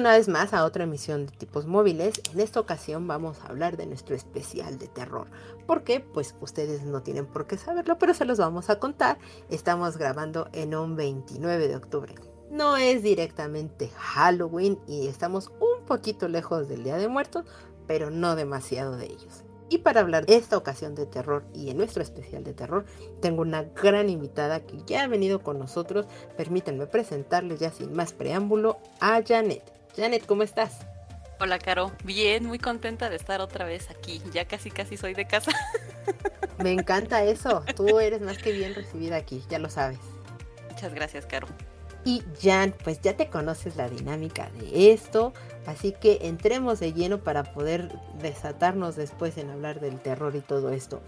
Una vez más a otra emisión de tipos móviles. En esta ocasión vamos a hablar de nuestro especial de terror. ¿Por qué? Pues ustedes no tienen por qué saberlo, pero se los vamos a contar. Estamos grabando en un 29 de octubre. No es directamente Halloween y estamos un poquito lejos del Día de Muertos, pero no demasiado de ellos. Y para hablar de esta ocasión de terror y en nuestro especial de terror, tengo una gran invitada que ya ha venido con nosotros. Permítanme presentarles ya sin más preámbulo a Janet. Janet, ¿cómo estás? Hola, Caro. Bien, muy contenta de estar otra vez aquí. Ya casi, casi soy de casa. Me encanta eso. Tú eres más que bien recibida aquí, ya lo sabes. Muchas gracias, Caro. Y Jan, pues ya te conoces la dinámica de esto, así que entremos de lleno para poder desatarnos después en hablar del terror y todo esto.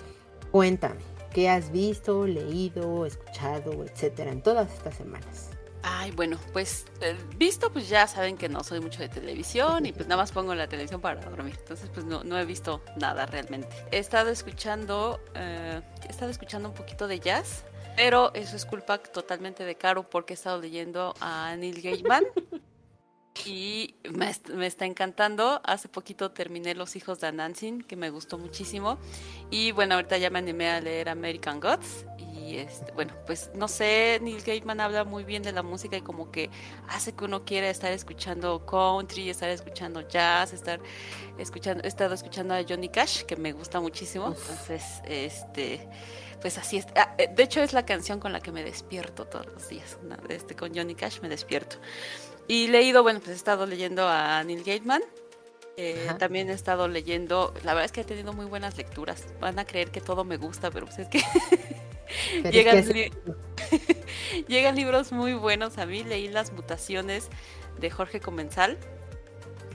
Cuéntame, ¿qué has visto, leído, escuchado, etcétera, en todas estas semanas? Ay, bueno, pues eh, visto, pues ya saben que no soy mucho de televisión y pues nada más pongo la televisión para dormir. Entonces, pues no, no he visto nada realmente. He estado escuchando, eh, he estado escuchando un poquito de jazz. Pero eso es culpa totalmente de Caro porque he estado leyendo a Neil Gaiman y me, me, está encantando. Hace poquito terminé Los hijos de Anansin, que me gustó muchísimo. Y bueno, ahorita ya me animé a leer American Gods. Y este, bueno, pues no sé, Neil Gaiman habla muy bien de la música y como que hace que uno quiera estar escuchando country, estar escuchando jazz, estar escuchando, he estado escuchando a Johnny Cash, que me gusta muchísimo. Entonces, este pues así es. Ah, eh, de hecho, es la canción con la que me despierto todos los días. Este, con Johnny Cash me despierto. Y leído, bueno, pues he estado leyendo a Neil Gaiman. Eh, también he estado leyendo, la verdad es que he tenido muy buenas lecturas. Van a creer que todo me gusta, pero pues es que llegan, llegan libros muy buenos a mí. Leí Las mutaciones de Jorge Comensal.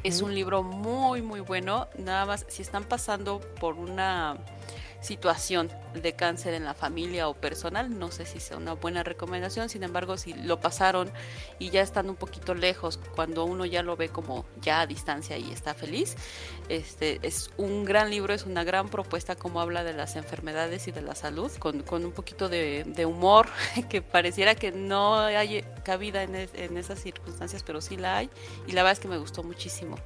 Es un libro muy, muy bueno. Nada más, si están pasando por una situación de cáncer en la familia o personal, no sé si sea una buena recomendación, sin embargo, si lo pasaron y ya están un poquito lejos, cuando uno ya lo ve como ya a distancia y está feliz, este es un gran libro, es una gran propuesta como habla de las enfermedades y de la salud, con, un poquito de, humor, que pareciera que no hay cabida en, en esas circunstancias, pero sí la hay, y la verdad es que me gustó muchísimo.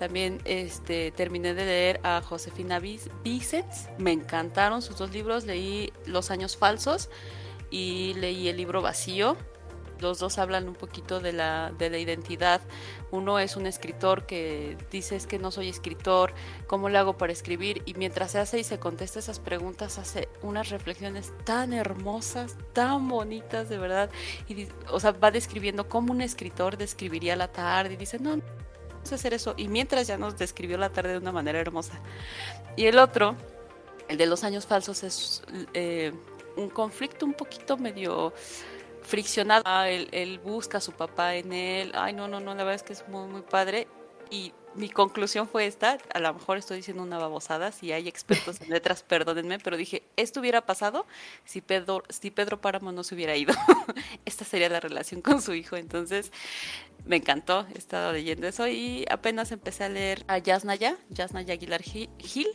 También este, terminé de leer a Josefina Vicens. Me encantaron sus dos libros. Leí Los años falsos y leí el libro vacío. Los dos hablan un poquito de la, de la identidad. Uno es un escritor que dice es que no soy escritor, ¿cómo le hago para escribir? Y mientras se hace y se contesta esas preguntas, hace unas reflexiones tan hermosas, tan bonitas, de verdad. Y, o sea, va describiendo cómo un escritor describiría la tarde y dice, no, hacer eso. Y mientras ya nos describió la tarde de una manera hermosa. Y el otro, el de los años falsos, es eh, un conflicto un poquito medio friccionado. Ah, él, busca a su papá en él. Ay, no, no, no, la verdad es que es muy, muy padre. Y mi conclusión fue esta, a lo mejor estoy diciendo una babosada, si hay expertos en letras, perdónenme, pero dije, esto hubiera pasado si Pedro, si Pedro Páramo no se hubiera ido. Esta sería la relación con su hijo, entonces me encantó, he estado leyendo eso y apenas empecé a leer a Yasnaya, Yasnaya Aguilar Gil.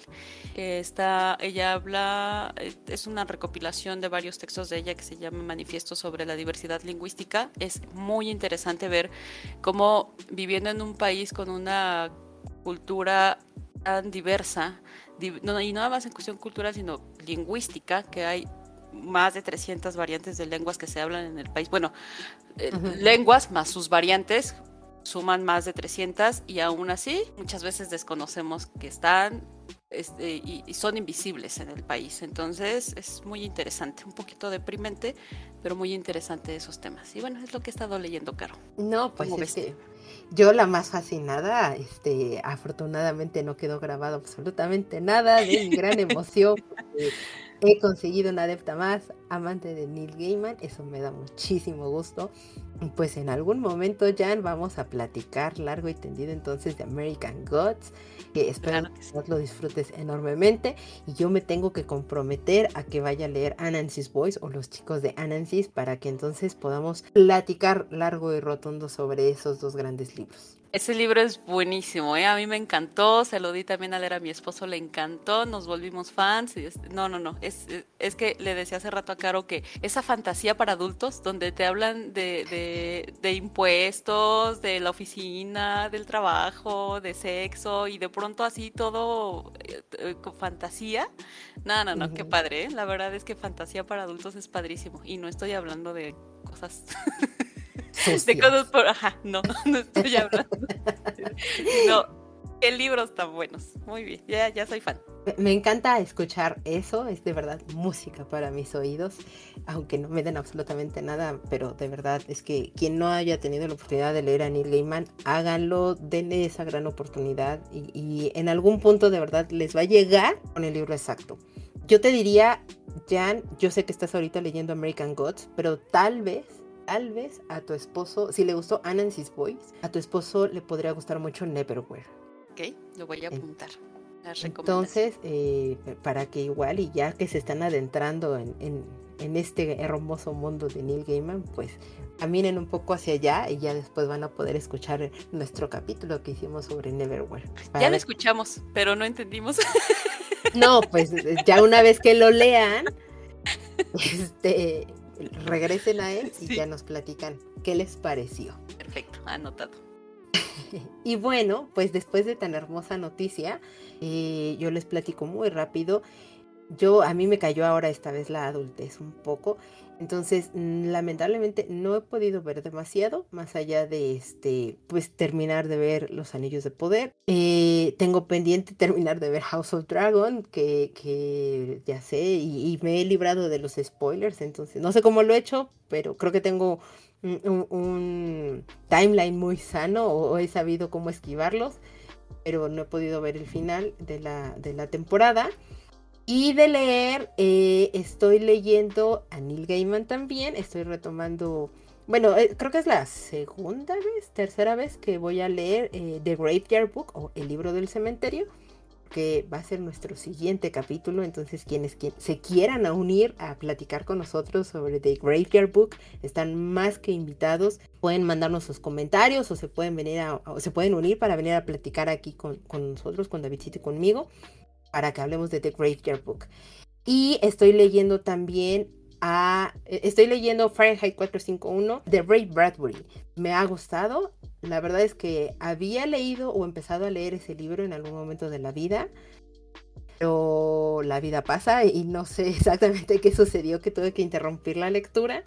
Está, ella habla, es una recopilación de varios textos de ella que se llama Manifiesto sobre la diversidad lingüística. Es muy interesante ver cómo viviendo en un país con una cultura tan diversa, y no nada más en cuestión cultural, sino lingüística, que hay más de 300 variantes de lenguas que se hablan en el país. Bueno, eh, lenguas más sus variantes suman más de 300 y aún así muchas veces desconocemos que están este, y, son invisibles en el país. Entonces es muy interesante, un poquito deprimente, pero muy interesante esos temas. Y bueno, es lo que he estado leyendo, Caro. No, pues yo la más fascinada, este, afortunadamente no quedó grabado absolutamente nada de mi gran emoción. He conseguido una adepta más, amante de Neil Gaiman, eso me da muchísimo gusto. Pues en algún momento, Jan, vamos a platicar largo y tendido entonces de American Gods, que espero que, lo disfrutes enormemente. Y yo me tengo que comprometer a que vaya a leer Anansis Boys o los chicos de Anansis para que entonces podamos platicar largo y rotundo sobre esos dos grandes libros. Ese libro es buenísimo, ¿eh? a mí me encantó, se lo di también a leer a mi esposo, le encantó, nos volvimos fans. no, no, no, es, es que le decía hace rato a Caro que esa fantasía para adultos donde te hablan de, de, impuestos, de la oficina, del trabajo, de sexo y de pronto así todo eh, con fantasía. No, no, no, qué padre, ¿eh? la verdad es que fantasía para adultos es padrísimo y no estoy hablando de cosas... de cosas por. Ajá, no, no estoy hablando. no, qué libros tan buenos. Muy bien, ya, ya soy fan. Me encanta escuchar eso, es de verdad música para mis oídos, aunque no me den absolutamente nada, pero de verdad es que quien no haya tenido la oportunidad de leer a Neil Gaiman, háganlo, denle esa gran oportunidad y, y en algún punto de verdad les va a llegar con el libro exacto. Yo te diría, Jan, yo sé que estás ahorita leyendo American Gods, pero tal vez tal vez a tu esposo, si le gustó Anansis Boys, a tu esposo le podría gustar mucho Neverwhere. Ok, lo voy a apuntar. Entonces, eh, para que igual y ya que se están adentrando en, en, este hermoso mundo de Neil Gaiman, pues caminen un poco hacia allá y ya después van a poder escuchar nuestro capítulo que hicimos sobre Neverwhere. Ya lo escuchamos, pero no entendimos. No, pues ya una vez que lo lean, este, regresen a él y ya nos platican qué les pareció. Perfecto, anotado. y bueno, pues después de tan hermosa noticia, eh, yo les platico muy rápido. Yo, a mí me cayó ahora esta vez la adultez un poco. Entonces, lamentablemente no he podido ver demasiado, más allá de este, pues terminar de ver Los Anillos de Poder. Eh, tengo pendiente terminar de ver House of Dragon, que, que ya sé, y, me he librado de los spoilers, entonces no sé cómo lo he hecho, pero creo que tengo un, timeline muy sano o, he sabido cómo esquivarlos, pero no he podido ver el final de la, de la temporada. Y de leer, eh, estoy leyendo a Neil Gaiman también, estoy retomando, bueno, eh, creo que es la segunda vez, tercera vez que voy a leer eh, The Graveyard Book o El libro del cementerio, que va a ser nuestro siguiente capítulo, entonces quienes se quieran unir a platicar con nosotros sobre The Graveyard Book están más que invitados, pueden mandarnos sus comentarios o se pueden venir a, o se pueden unir para venir a platicar aquí con, con nosotros, con Davidcito y conmigo para que hablemos de The Graveyard Book. Y estoy leyendo también a, e, estoy leyendo Fahrenheit 451 de Ray Bradbury. Me ha gustado. La verdad es que había leído o empezado a leer ese libro en algún momento de la vida. Pero la vida pasa y no sé exactamente qué sucedió que tuve que interrumpir la lectura.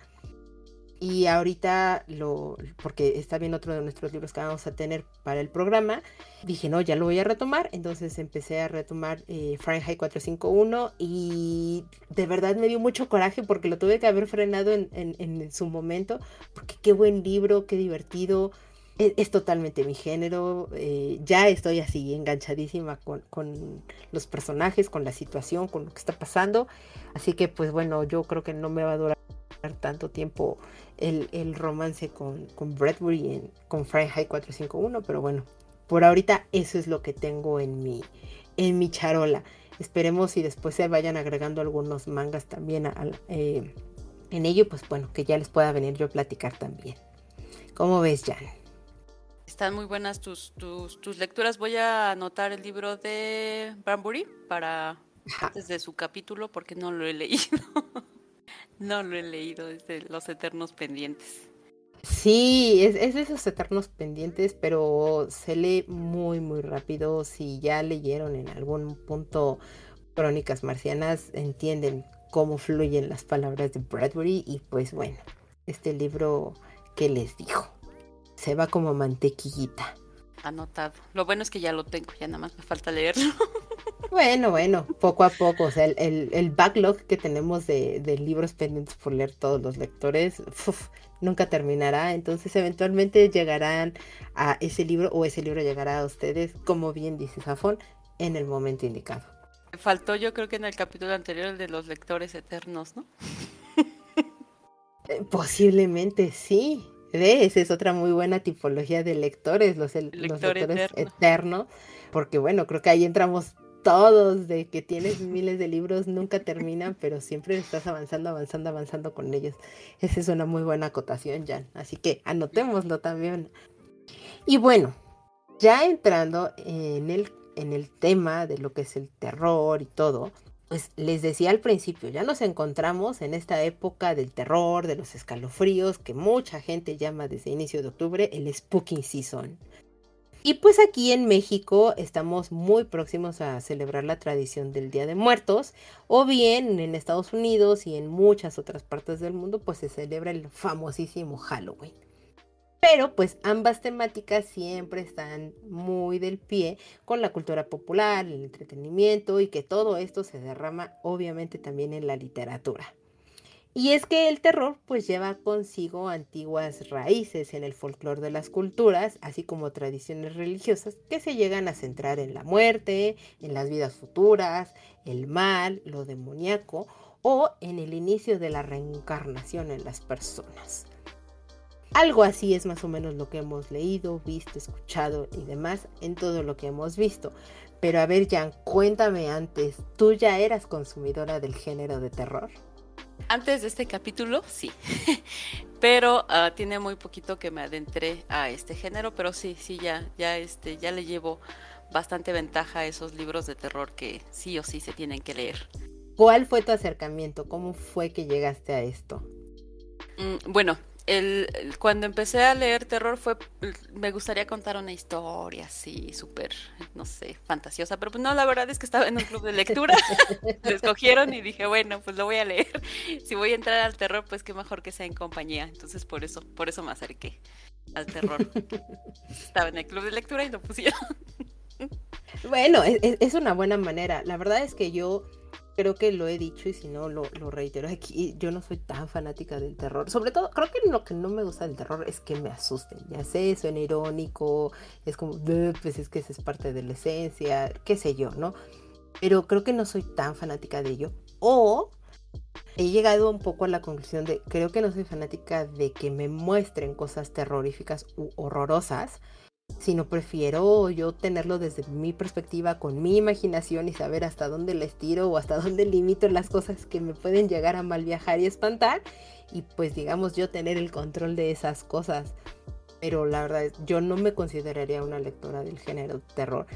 Y ahorita lo, porque está bien otro de nuestros libros que vamos a tener para el programa, dije, no, ya lo voy a retomar. Entonces empecé a retomar eh, Fahrenheit 451 y de verdad me dio mucho coraje porque lo tuve que haber frenado en, su momento, porque qué buen libro, qué divertido. E, es, totalmente mi género. Eh, ya estoy así enganchadísima con, con los personajes, con la situación, con lo que está pasando. Así que pues bueno, yo creo que no me va a durar tanto tiempo el, romance con, con Bradbury en, con Fahrenheit 451, pero bueno, por ahorita eso es lo que tengo en mi, en mi charola. Esperemos y después se vayan agregando algunos mangas también eh, en ello, pues bueno, que ya les pueda venir yo a platicar también. ¿Cómo ves, Jan? Están muy buenas tus, tus, tus lecturas. Voy a anotar el libro de Bradbury para desde su capítulo porque no lo he leído. No lo he leído, desde Los Eternos Pendientes. Sí, es, es, de esos eternos pendientes, pero se lee muy, muy rápido. Si ya leyeron en algún punto Crónicas Marcianas, entienden cómo fluyen las palabras de Bradbury. Y pues bueno, este libro que les dijo, se va como mantequillita. Anotado. Lo bueno es que ya lo tengo, ya nada más me falta leerlo. Bueno, bueno, poco a poco, o sea, el, backlog que tenemos de, libros pendientes por leer todos los lectores nunca terminará, entonces eventualmente llegarán a ese libro o ese libro llegará a ustedes, como bien dice Safón, en el momento indicado. Faltó yo creo que en el capítulo anterior el de los lectores eternos, ¿no? Eh, posiblemente sí, Esa es otra muy buena tipología de lectores, los, lectores eternos, porque bueno, creo que ahí entramos todos, de que tienes miles de libros, nunca terminan, pero siempre estás avanzando, avanzando, avanzando con ellos. Esa es una muy buena acotación, Jan. Así que anotémoslo también. Y bueno, ya entrando en el, en el tema de lo que es el terror y todo, pues les decía al principio, ya nos encontramos en esta época del terror, de los escalofríos, que mucha gente llama desde inicio de octubre el Spooky Season. Y pues aquí en México estamos muy próximos a celebrar la tradición del Día de Muertos, o bien en Estados Unidos y en muchas otras partes del mundo, pues se celebra el famosísimo Halloween. Pero pues ambas temáticas siempre están muy del pie con la cultura popular, el entretenimiento y que todo esto se derrama obviamente también en la literatura. Y es que el terror pues lleva consigo antiguas raíces en el folclore de las culturas, así como tradiciones religiosas que se llegan a centrar en la muerte, en las vidas futuras, el mal, lo demoníaco o en el inicio de la reencarnación en las personas. Algo así es más o menos lo que hemos leído, visto, escuchado y demás en todo lo que hemos visto. Pero a ver, Jan, cuéntame antes, ¿tú ya eras consumidora del género de terror? Antes de este capítulo, sí. pero ah, tiene muy poquito que me adentré a este género, pero sí, sí, ya, ya, este, ya le llevo bastante ventaja a esos libros de terror que sí o sí se tienen que leer. ¿Cuál fue tu acercamiento? ¿Cómo fue que llegaste a esto? Mm, bueno, el, cuando empecé a leer terror fue, me gustaría contar una historia así, súper, no sé, fantasiosa, pero pues no, la verdad es que estaba en un club de lectura, lo escogieron y dije, bueno, pues lo voy a leer. Si voy a entrar al terror, pues qué mejor que sea en compañía. Entonces por eso, por eso me acerqué al terror. estaba en el club de lectura y lo pusieron. bueno, es una buena manera. La verdad es que yo creo que lo he dicho y si no lo, reitero aquí, yo no soy tan fanática del terror. Sobre todo, creo que lo que no me gusta del terror es que me asusten. Ya sé, suena irónico, es como, pues es que esa es parte de la esencia, qué sé yo, ¿no? Pero creo que no soy tan fanática de ello. O he llegado un poco a la conclusión de, creo que no soy fanática de que me muestren cosas terroríficas u horrorosas sino prefiero yo tenerlo desde mi perspectiva, con mi imaginación y saber hasta dónde les tiro o hasta dónde limito las cosas que me pueden llegar a mal viajar y espantar y pues digamos yo tener el control de esas cosas. Pero la verdad yo no me consideraría una lectora del género terror.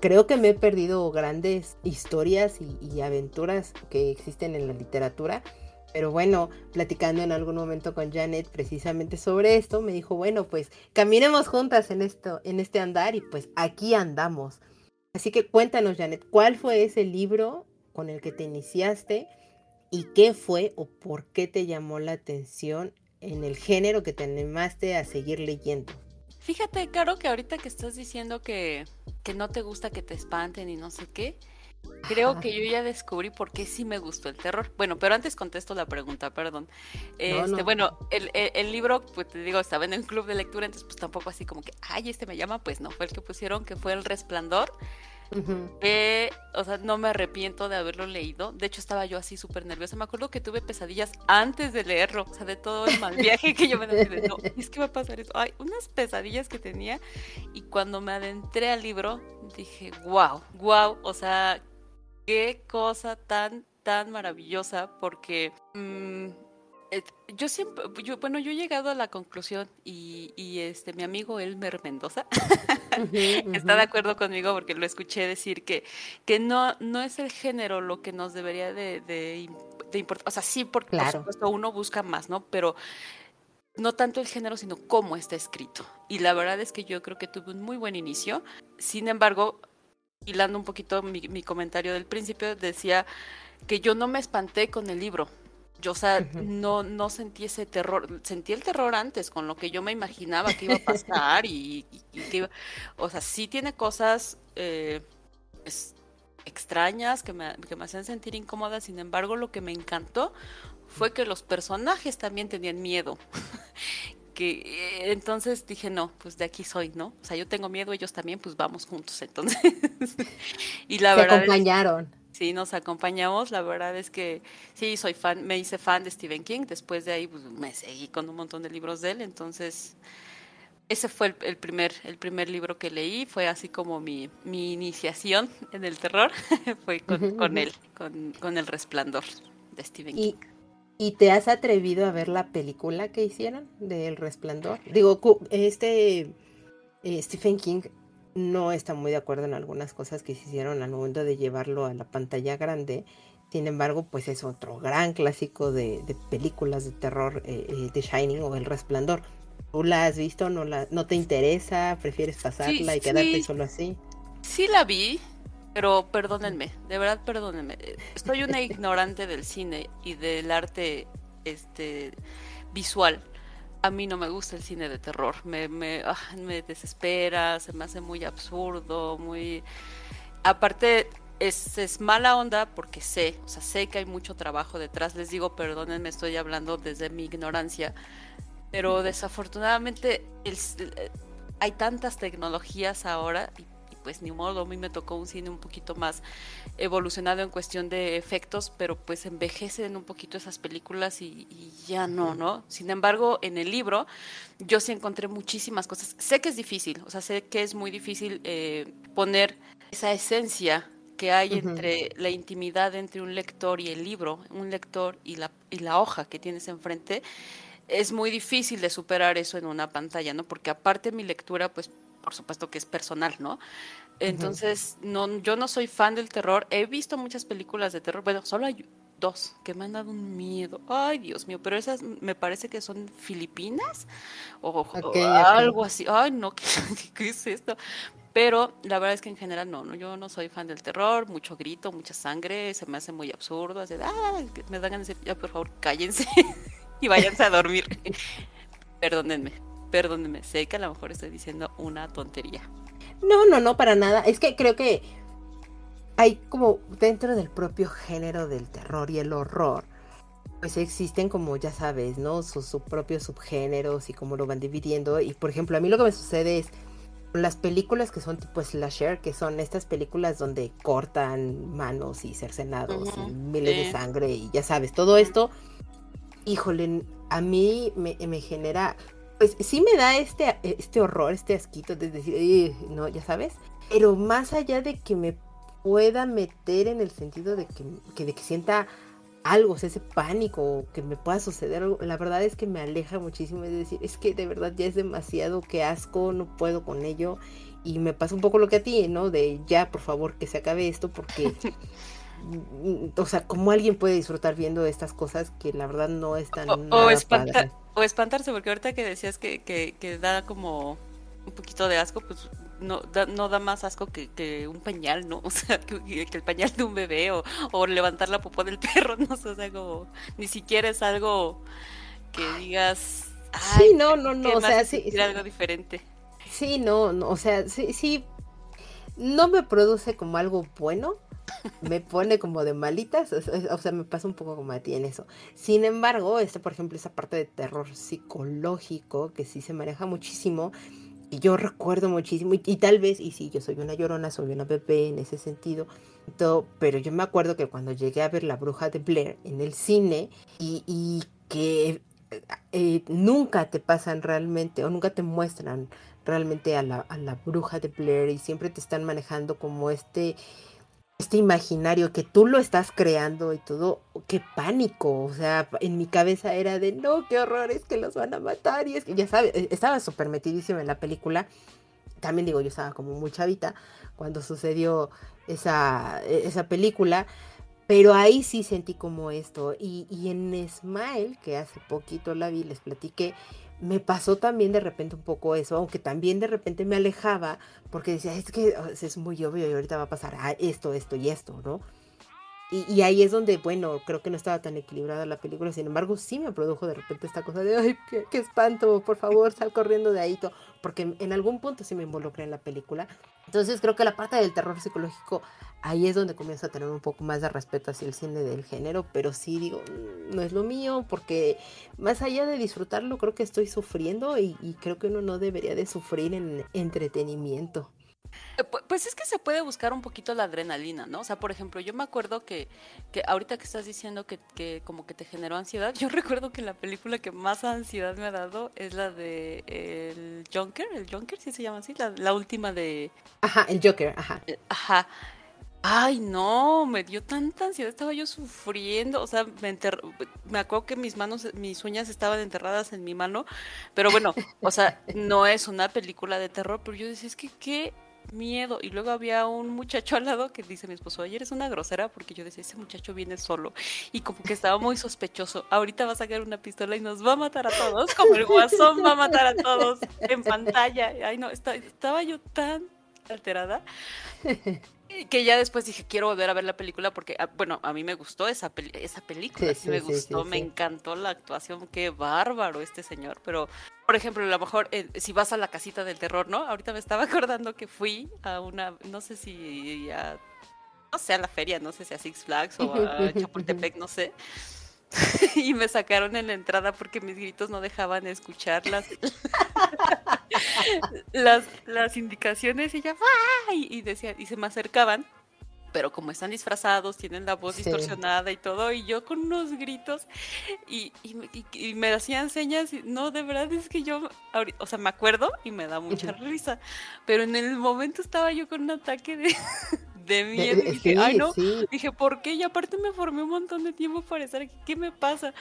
Creo que me he perdido grandes historias y aventuras que existen en la literatura pero bueno, platicando en algún momento con Janet precisamente sobre esto, me dijo, bueno, pues caminemos juntas en esto, en este andar y pues aquí andamos. Así que cuéntanos, Janet, ¿cuál fue ese libro con el que te iniciaste y qué fue o por qué te llamó la atención en el género que te animaste a seguir leyendo? Fíjate, Caro, que ahorita que estás diciendo que, que no te gusta que te espanten y no sé qué, Creo que yo ya descubrí por qué sí me gustó el terror. Bueno, pero antes contesto la pregunta, perdón. Este, bueno, el, libro, pues te digo, estaba en el club de lectura, entonces pues tampoco así como que, ay, este me llama, pues no, fue el que pusieron, que fue El Resplandor. o sea, no me arrepiento de haberlo leído. De hecho, estaba yo así súper nerviosa. Me acuerdo que tuve pesadillas antes de leerlo. O sea, de todo el mal viaje que yo me de, no, es que va a pasar eso. Ay, unas pesadillas que tenía. Y cuando me adentré al libro, dije, wow, wow. O sea, qué cosa tan, tan maravillosa, porque mm, yo siempre, yo, bueno, yo he llegado a la conclusión y, y este, mi amigo Elmer Mendoza está de acuerdo conmigo porque lo escuché decir que, que no, no es el género lo que nos debería de, de, importar, o sea, sí, porque por supuesto uno busca más, ¿no? Pero no tanto el género, sino cómo está escrito. Y la verdad es que yo creo que tuve un muy buen inicio. Sin embargo, hilando un poquito mi, comentario del principio, decía que yo no me espanté con el libro. Yo, o sea, no, no sentí ese terror. Sentí el terror antes, con lo que yo me imaginaba que iba a pasar y, que iba... O sea, sí tiene cosas eh, extrañas que me, que me hacen sentir incómoda. Sin embargo, lo que me encantó fue que los personajes también tenían miedo. Que eh, entonces dije, no, pues de aquí soy, ¿no? O sea, yo tengo miedo, ellos también, pues vamos juntos, entonces. y la Se verdad. acompañaron. Sí, nos acompañamos. La verdad es que sí, soy fan, me hice fan de Stephen King. Después de ahí, pues, me seguí con un montón de libros de él. Entonces, ese fue el, primer, el primer libro que leí. Fue así como mi, mi iniciación en el terror. fue con, él, con, El Resplandor de Stephen King. ¿Y te has atrevido a ver la película que hicieron de El Resplandor? Digo, este eh, Stephen King no está muy de acuerdo en algunas cosas que se hicieron al momento de llevarlo a la pantalla grande. Sin embargo, pues es otro gran clásico de, películas de terror, eh, eh, The Shining o El Resplandor. ¿Tú la has visto? ¿No, la, no te interesa? ¿Prefieres pasarla y quedarte solo así? Sí la vi, pero perdónenme, de verdad perdónenme. Estoy una ignorante del cine y del arte este visual. A mí no me gusta el cine de terror, me, me, ah, me desespera, se me hace muy absurdo, muy... Aparte, es, es, mala onda porque sé, o sea, sé que hay mucho trabajo detrás. Les digo, perdónenme, estoy hablando desde mi ignorancia, pero desafortunadamente hay tantas tecnologías ahora y pues ni modo, a mí me tocó un cine un poquito más evolucionado en cuestión de efectos, pero pues envejecen un poquito esas películas y, ya no, ¿no? Sin embargo, en el libro yo sí encontré muchísimas cosas. Sé que es difícil, o sea, sé que es muy difícil eh, poner esa esencia que hay entre la intimidad entre un lector y el libro, un lector y la, y la hoja que tienes enfrente, es muy difícil de superar eso en una pantalla, ¿no? Porque aparte mi lectura, pues por supuesto que es personal, ¿no? Entonces, no, yo no soy fan del terror. He visto muchas películas de terror. Bueno, solo hay dos que me han dado un miedo. Ay, Dios mío, pero esas me parece que son filipinas o, algo así. Ay, no, ¿qué, es esto? Pero la verdad es que en general no, no, yo no soy fan del terror, mucho grito, mucha sangre, se me hace muy absurdo, así, ah, me dan ganas de, ya por favor, cállense y váyanse a dormir. Perdónenme, Perdónenme, sé que a lo mejor estoy diciendo una tontería. No, no, no, para nada. Es que creo que hay como dentro del propio género del terror y el horror, pues existen como ya sabes, ¿no? Sus, propios subgéneros y cómo lo van dividiendo. Y por ejemplo, a mí lo que me sucede es las películas que son tipo slasher, que son estas películas donde cortan manos y cercenados y miles de sangre y ya sabes, todo esto, híjole, a mí me, me genera pues sí me da este, este horror, este asquito de decir, no, ya sabes. Pero más allá de que me pueda meter en el sentido de que, de que sienta algo, o sea, ese pánico, que me pueda suceder algo, la verdad es que me aleja muchísimo de decir, es que de verdad ya es demasiado, que asco, no puedo con ello. Y me pasa un poco lo que a ti, ¿no? De ya, por favor, que se acabe esto, porque o sea, ¿cómo alguien puede disfrutar viendo estas cosas que la verdad no están o, o, o espantarse, porque ahorita que decías que, que, da como un poquito de asco, pues no da, no da más asco que, un pañal, ¿no? O sea, que, el pañal de un bebé o, o, levantar la popó del perro, no sé, o sea, como ni siquiera es algo que digas, sí, no, no, no, o sea, sí, algo diferente. Sí, no, no, o sea, sí, sí, no me produce como algo bueno, me pone como de malitas, o, sea, me pasa un poco como a ti en eso. Sin embargo, este, por ejemplo, esa parte de terror psicológico que sí se maneja muchísimo, y yo recuerdo muchísimo, y, tal vez, y sí, yo soy una llorona, soy una bebé en ese sentido, todo, pero yo me acuerdo que cuando llegué a ver La Bruja de Blair en el cine, y, que eh, nunca te pasan realmente, o nunca te muestran realmente a la, a la bruja de Blair, y siempre te están manejando como este este imaginario que tú lo estás creando y todo, qué pánico, o sea, en mi cabeza era de, no, qué horror, es que los van a matar y es que ya sabes, e, estaba súper metidísima en la película, también digo, yo estaba como muy chavita cuando sucedió esa, e, esa película, pero ahí sí sentí como esto, y, y en Smile, que hace poquito la vi, les platiqué, me pasó también de repente un poco eso, aunque también de repente me alejaba porque decía, es que es muy obvio y ahorita va a pasar esto, esto y esto, ¿no? Y, ahí es donde, bueno, creo que no estaba tan equilibrada la película, sin embargo, sí me produjo de repente esta cosa de, ay, qué, espanto, por favor, sal corriendo de ahí, porque en algún punto sí me involucré en la película. Entonces creo que la parte del terror psicológico, ahí es donde comienzo a tener un poco más de respeto hacia el cine del género, pero sí digo, mm, no es lo mío, porque más allá de disfrutarlo, creo que estoy sufriendo y, y creo que uno no debería de sufrir en entretenimiento. Eh, pues es que se puede buscar un poquito la adrenalina, ¿no? O sea, por ejemplo, yo me acuerdo que, que ahorita que estás diciendo que, que, como que te generó ansiedad, yo recuerdo que la película que más ansiedad me ha dado es la de el Joker, el Joker, ¿sí se llama así? La, la última de... Ajá, el Joker, ajá. Eh, ajá. Ay, no, me dio tanta ansiedad, estaba yo sufriendo, o sea, me, me acuerdo que mis manos, mis uñas estaban enterradas en mi mano, pero bueno, o sea, no es una película de terror, pero yo decía, es que qué miedo. Y luego había un muchacho al lado que dice mi esposo, ayer es una grosera porque yo decía, ese muchacho viene solo. Y como que estaba muy sospechoso. Ahorita va a sacar una pistola y nos va a matar a todos, como el guasón va a matar a todos en pantalla. Ay, no, estaba yo tan alterada que ya después dije, quiero volver a ver la película porque, ah, bueno, a mí me gustó esa, esa película, sí, me gustó, me encantó la actuación, qué bárbaro este señor, pero, por ejemplo, a lo mejor eh, si vas a la casita del terror, ¿no? Ahorita me estaba acordando que fui a una, no sé si a, no sé, a la feria, no sé si a Six Flags o a Chapultepec, no sé. y me sacaron en la entrada porque mis gritos no dejaban escucharlas. Las, las indicaciones y ya, y, decía, y se me acercaban, pero como están disfrazados, tienen la voz distorsionada y todo, y yo con unos gritos y, y, me hacían señas, no, de verdad es que yo, o sea, me acuerdo y me da mucha risa, pero en el momento estaba yo con un ataque de, de miedo. dije, ay no, dije, ¿por qué? Y aparte me formé un montón de tiempo para estar aquí, ¿qué me pasa?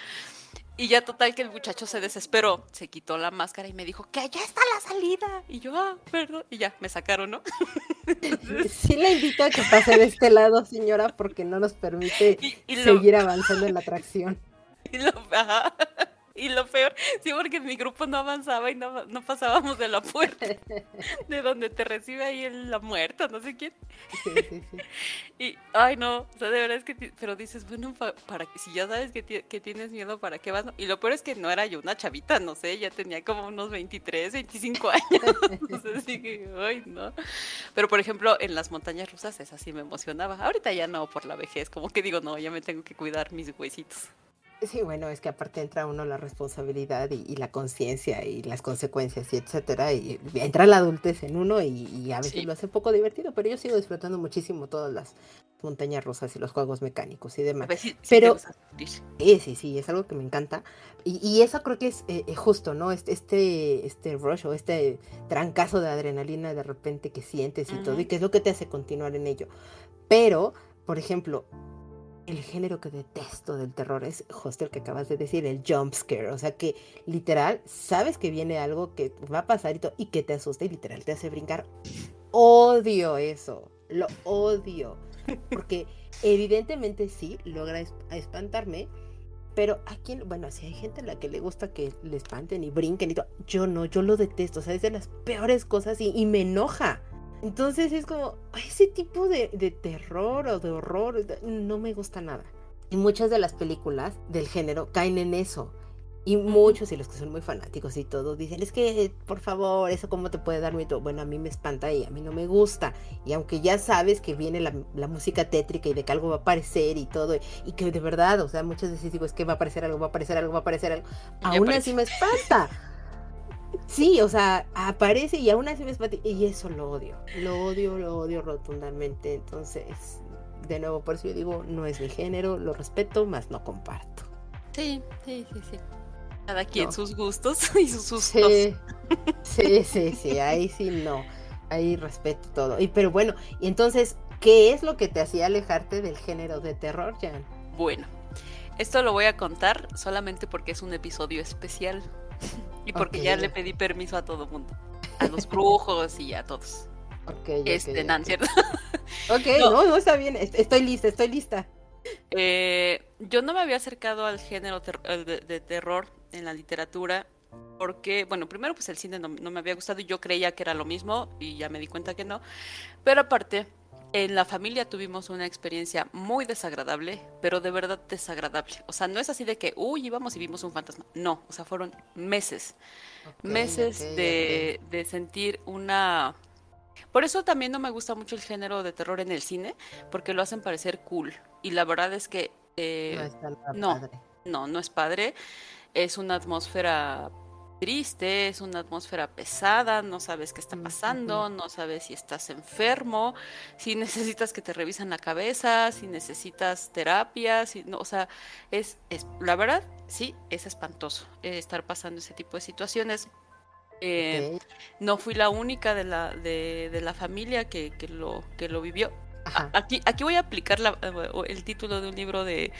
Y ya total que el muchacho se desesperó, se quitó la máscara y me dijo que allá está la salida. Y yo, ah, perdón. Y ya, me sacaron, ¿no? Sí le invito a que pase de este lado, señora, porque no nos permite seguir avanzando en la atracción. Y lo, y lo peor, sí, porque mi grupo no avanzaba y no, no pasábamos de la puerta, de donde te recibe ahí la muerta, no sé quién. Sí, sí, sí. Y, ay, no, o sea, de verdad es que, pero dices, bueno, para que si ya sabes que, que, tienes miedo, ¿para qué vas? Y lo peor es que no era yo una chavita, no sé, ya tenía como unos 23, 25 años. Entonces dije, ay, no. Pero, por ejemplo, en las montañas rusas, esa sí me emocionaba. Ahorita ya no, por la vejez, como que digo, no, ya me tengo que cuidar mis huesitos. Sí, bueno, es que aparte entra uno la responsabilidad y, la conciencia y las consecuencias y etcétera, y entra la adultez en uno y, a veces lo hace poco divertido, pero yo sigo disfrutando muchísimo todas las montañas rusas y los juegos mecánicos y demás. pero sí, sí, sí, es algo que me encanta y, eso creo que es eh, eh, justo, ¿no? Este, este, este rush o este trancazo de adrenalina de repente que sientes y todo y que es lo que te hace continuar en ello. Pero, por ejemplo, el género que detesto del terror es justo el que acabas de decir, el jump scare. O sea que literal, sabes que viene algo que va a pasar y, y que te asusta y literal te hace brincar. Odio eso, lo odio. Porque evidentemente sí, logra espantarme, pero a quien, bueno, si hay gente a la que le gusta que le espanten y brinquen y todo, yo no, yo lo detesto. O sea, es de las peores cosas y me enoja. Entonces es como, ese tipo de, terror o de horror no me gusta nada. Y muchas de las películas del género caen en eso. Y muchos, y los que son muy fanáticos y todo, dicen, es que, por favor, eso cómo te puede dar miedo. Bueno, a mí me espanta y a mí no me gusta. Y aunque ya sabes que viene la, música tétrica y de que algo va a aparecer y todo, y que de verdad, o sea, muchas veces digo, es que va a aparecer algo, va a aparecer algo, va a aparecer algo, aún así me espanta. Sí, o sea, aparece y aún así me espanta y eso lo odio, lo odio, lo odio rotundamente. Entonces, de nuevo, por eso yo digo, no es mi género, lo respeto, más no comparto. Sí, sí, sí, sí. Cada quien sus gustos y sus sustos. Sí, sí, sí, ahí sí no. Ahí respeto todo. Y pero bueno, y entonces, ¿qué es lo que te hacía alejarte del género de terror, Jan? Bueno, esto lo voy a contar solamente porque es un episodio especial. Y porque ya le pedí permiso a todo mundo. A los brujos y a todos. Ok, este, okay, ¿cierto? Ok, no. no, está bien. Estoy lista, estoy lista. Eh, yo no me había acercado al género de, terror en la literatura porque, bueno, primero pues el cine no, no, me había gustado y yo creía que era lo mismo y ya me di cuenta que no. Pero aparte, en la familia tuvimos una experiencia muy desagradable, pero de verdad desagradable. O sea, no es así de que, uy, íbamos y vimos un fantasma. No, o sea, fueron meses. meses de, sentir una... Por eso también no me gusta mucho el género de terror en el cine, porque lo hacen parecer cool. Y la verdad es que... Eh, no, no, no, no es padre. Es una atmósfera triste, es una atmósfera pesada, no sabes qué está pasando, no sabes si estás enfermo, si necesitas que te revisen la cabeza, si necesitas terapia, si no, o sea, es, es la verdad, sí, es espantoso eh, estar pasando ese tipo de situaciones. Eh, no fui la única de la, de, de la familia que, que, lo, que lo vivió. Aquí, aquí voy a aplicar la, el título de un libro de,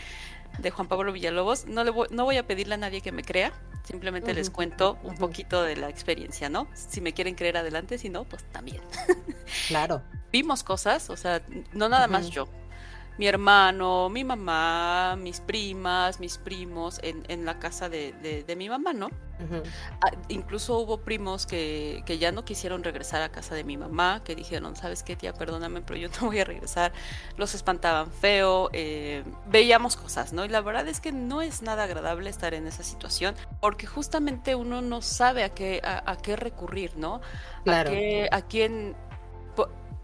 de Juan Pablo Villalobos. No, le voy, no voy a pedirle a nadie que me crea, simplemente les cuento un poquito de la experiencia, ¿no? Si me quieren creer adelante, si no, pues también. Claro. Vimos cosas, o sea, no nada más yo, mi hermano, mi mamá, mis primas, mis primos en, en la casa de, de, mi mamá, ¿no? Ah, incluso hubo primos que, que, ya no quisieron regresar a casa de mi mamá, que dijeron, ¿sabes qué, tía? Perdóname, pero yo no voy a regresar. Los espantaban feo, eh, veíamos cosas, ¿no? Y la verdad es que no es nada agradable estar en esa situación, porque justamente uno no sabe a qué, a, qué recurrir, ¿no? Claro. A, a quién...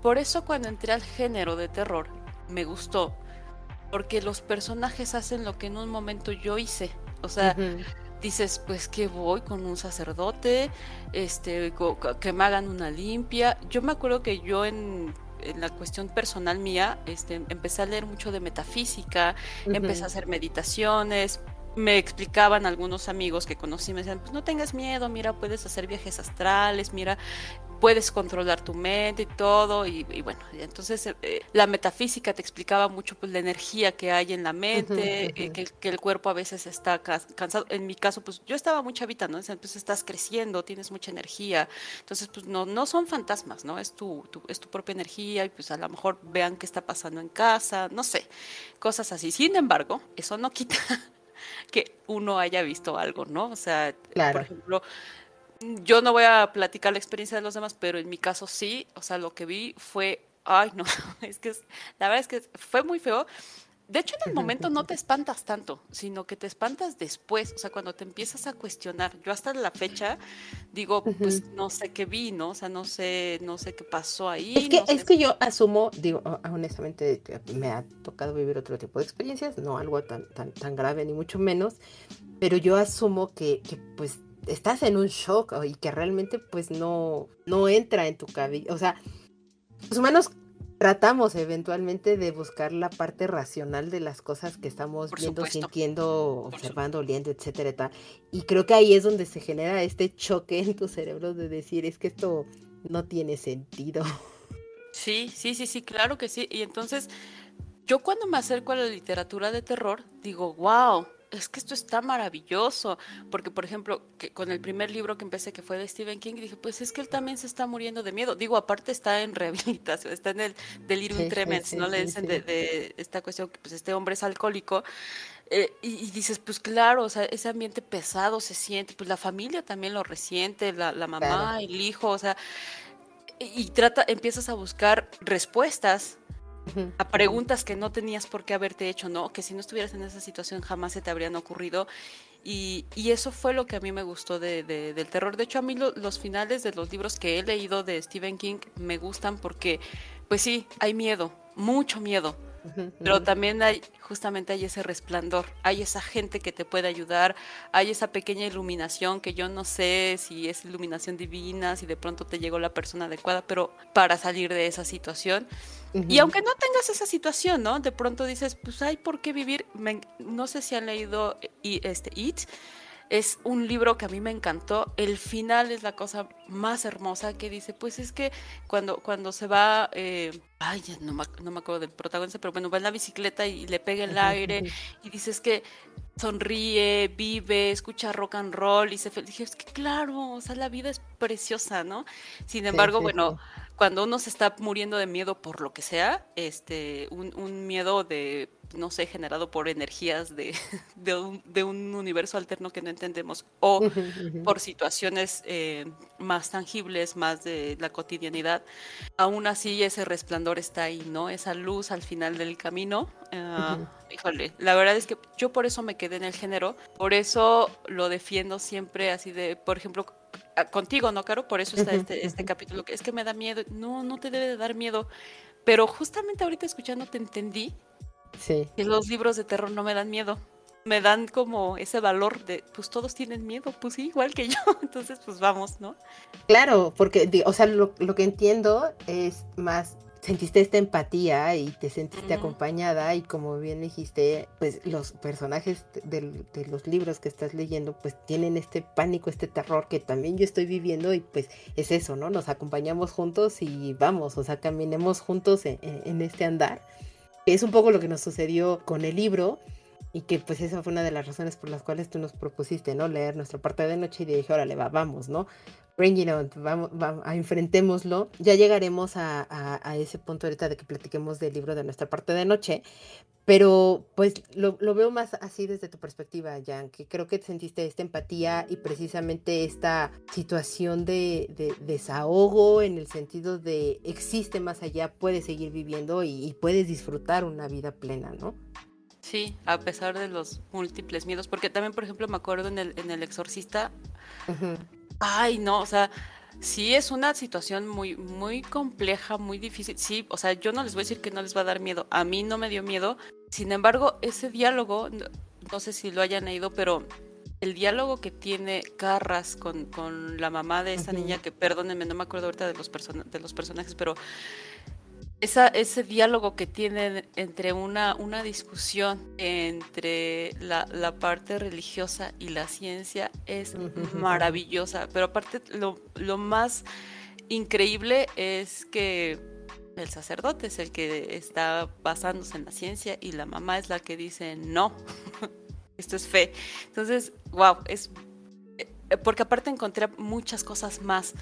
por eso cuando entré al género de terror, me gustó porque los personajes hacen lo que en un momento yo hice. O sea, dices, pues que voy con un sacerdote, este, que me hagan una limpia. Yo me acuerdo que yo en, la cuestión personal mía, este, empecé a leer mucho de metafísica, empecé a hacer meditaciones. Me explicaban algunos amigos que conocí, me decían, pues no tengas miedo, mira, puedes hacer viajes astrales, mira, puedes controlar tu mente y todo, y, bueno, entonces eh, la metafísica te explicaba mucho pues la energía que hay en la mente, eh, que, el cuerpo a veces está cansado, en mi caso pues yo estaba muy chavita, ¿no? Entonces estás creciendo, tienes mucha energía, entonces pues no, no son fantasmas, ¿no? Es tu, es tu propia energía y pues a lo mejor vean qué está pasando en casa, no sé, cosas así. Sin embargo, eso no quita que uno haya visto algo, ¿no? O sea, por ejemplo, yo no voy a platicar la experiencia de los demás, pero en mi caso sí, o sea, lo que vi fue, ay, no, es que la verdad es que fue muy feo. De hecho, en el momento no te espantas tanto, sino que te espantas después, o sea, cuando te empiezas a cuestionar. Yo hasta la fecha digo, pues no sé qué vi, ¿no? O sea, no sé, no sé qué pasó ahí. Es que, es que yo asumo, digo, honestamente, me ha tocado vivir otro tipo de experiencias, no algo tan, tan, tan grave ni mucho menos, pero yo asumo que, que pues estás en un shock y que realmente pues no, no entra en tu cabeza. O sea, los humanos tratamos eventualmente de buscar la parte racional de las cosas que estamos viendo, sintiendo, observando, oliendo, etcétera, y tal. Y creo que ahí es donde se genera este choque en tu cerebro de decir, es que esto no tiene sentido. Sí, sí, sí, sí, claro que sí. Y entonces, yo cuando me acerco a la literatura de terror, digo, wow, es que esto está maravilloso, porque por ejemplo, que con el primer libro que empecé, que fue de Stephen King, dije, pues es que él también se está muriendo de miedo. Digo, aparte está en rehabilitación, está en el delirium tremens, ¿no? Le dicen de, esta cuestión que pues este hombre es alcohólico. Eh, y, dices, pues claro, o sea, ese ambiente pesado se siente, pues la familia también lo resiente, la, la mamá, el hijo, o sea, y, y trata, empiezas a buscar respuestas a preguntas que no tenías por qué haberte hecho, ¿no? Que si no estuvieras en esa situación jamás se te habrían ocurrido. Y, eso fue lo que a mí me gustó de, del terror. De hecho, a mí los finales de los libros que he leído de Stephen King me gustan porque, pues sí, hay miedo, mucho miedo pero también hay, justamente hay ese resplandor, hay esa gente que te puede ayudar, hay esa pequeña iluminación que yo no sé si es iluminación divina, si de pronto te llegó la persona adecuada, pero para salir de esa situación. Y aunque no tengas esa situación, ¿no? De pronto dices, pues hay por qué vivir. no sé si han leído este, It. Es un libro que a mí me encantó. El final es la cosa más hermosa que dice, pues es que cuando, cuando se va, eh, ay, no me, no me acuerdo del protagonista, pero bueno, va en la bicicleta y le pega el aire y dices que sonríe, vive, escucha rock and roll y se dije, es que claro, o sea, la vida es preciosa, ¿no? Sin embargo, bueno, cuando uno se está muriendo de miedo por lo que sea, este, un, un miedo de no sé, generado por energías de, de, un, universo alterno que no entendemos o por situaciones eh, más tangibles, más de la cotidianidad, aún así ese resplandor está ahí, ¿no? Esa luz al final del camino. Ah, híjole, la verdad es que yo por eso me quedé en el género, por eso lo defiendo siempre así de, por ejemplo, ah, contigo, ¿no, Caro? Por eso está este, este capítulo, que es que me da miedo. No, no te debe de dar miedo. Pero justamente ahorita escuchando te entendí Sí. Y los libros de terror no me dan miedo. me dan como ese valor de, pues todos tienen miedo, pues sí, igual que yo, entonces pues vamos, ¿no? Claro, porque, o sea, lo, lo que entiendo es más sentiste esta empatía y te sentiste acompañada y como bien dijiste, pues los personajes de, los libros que estás leyendo pues tienen este pánico, este terror que también yo estoy viviendo y pues es eso, ¿no? Nos acompañamos juntos y vamos, o sea, caminemos juntos en, este andar. Es un poco lo que nos sucedió con el libro y que pues esa fue una de las razones por las cuales tú nos propusiste, ¿no? Leer nuestra parte de noche y dije, órale, va, vamos, ¿no? bring it on, vamos, vamos enfrentémoslo. Ya llegaremos a, ese punto ahorita de que platiquemos del libro de nuestra parte de noche, pero pues lo, veo más así desde tu perspectiva, Jan, que creo que sentiste esta empatía y precisamente esta situación de, desahogo en el sentido de existe más allá, puedes seguir viviendo y, puedes disfrutar una vida plena, ¿no? Sí, a pesar de los múltiples miedos, porque también, por ejemplo, me acuerdo en el, en el Exorcista, Ay, no, o sea, sí es una situación muy, muy compleja, muy difícil. Sí, o sea, yo no les voy a decir que no les va a dar miedo. A mí no me dio miedo. Sin embargo, ese diálogo, no, sé si lo hayan leído, pero el diálogo que tiene Carras con, con la mamá de esa niña, que perdónenme, no me acuerdo ahorita de los, de los personajes, pero esa, ese diálogo que tienen entre una, una discusión entre la, la, parte religiosa y la ciencia es maravillosa. Pero aparte, lo, lo, más increíble es que el sacerdote es el que está basándose en la ciencia y la mamá es la que dice no. Esto es fe. Entonces, wow, es porque aparte encontré muchas cosas más,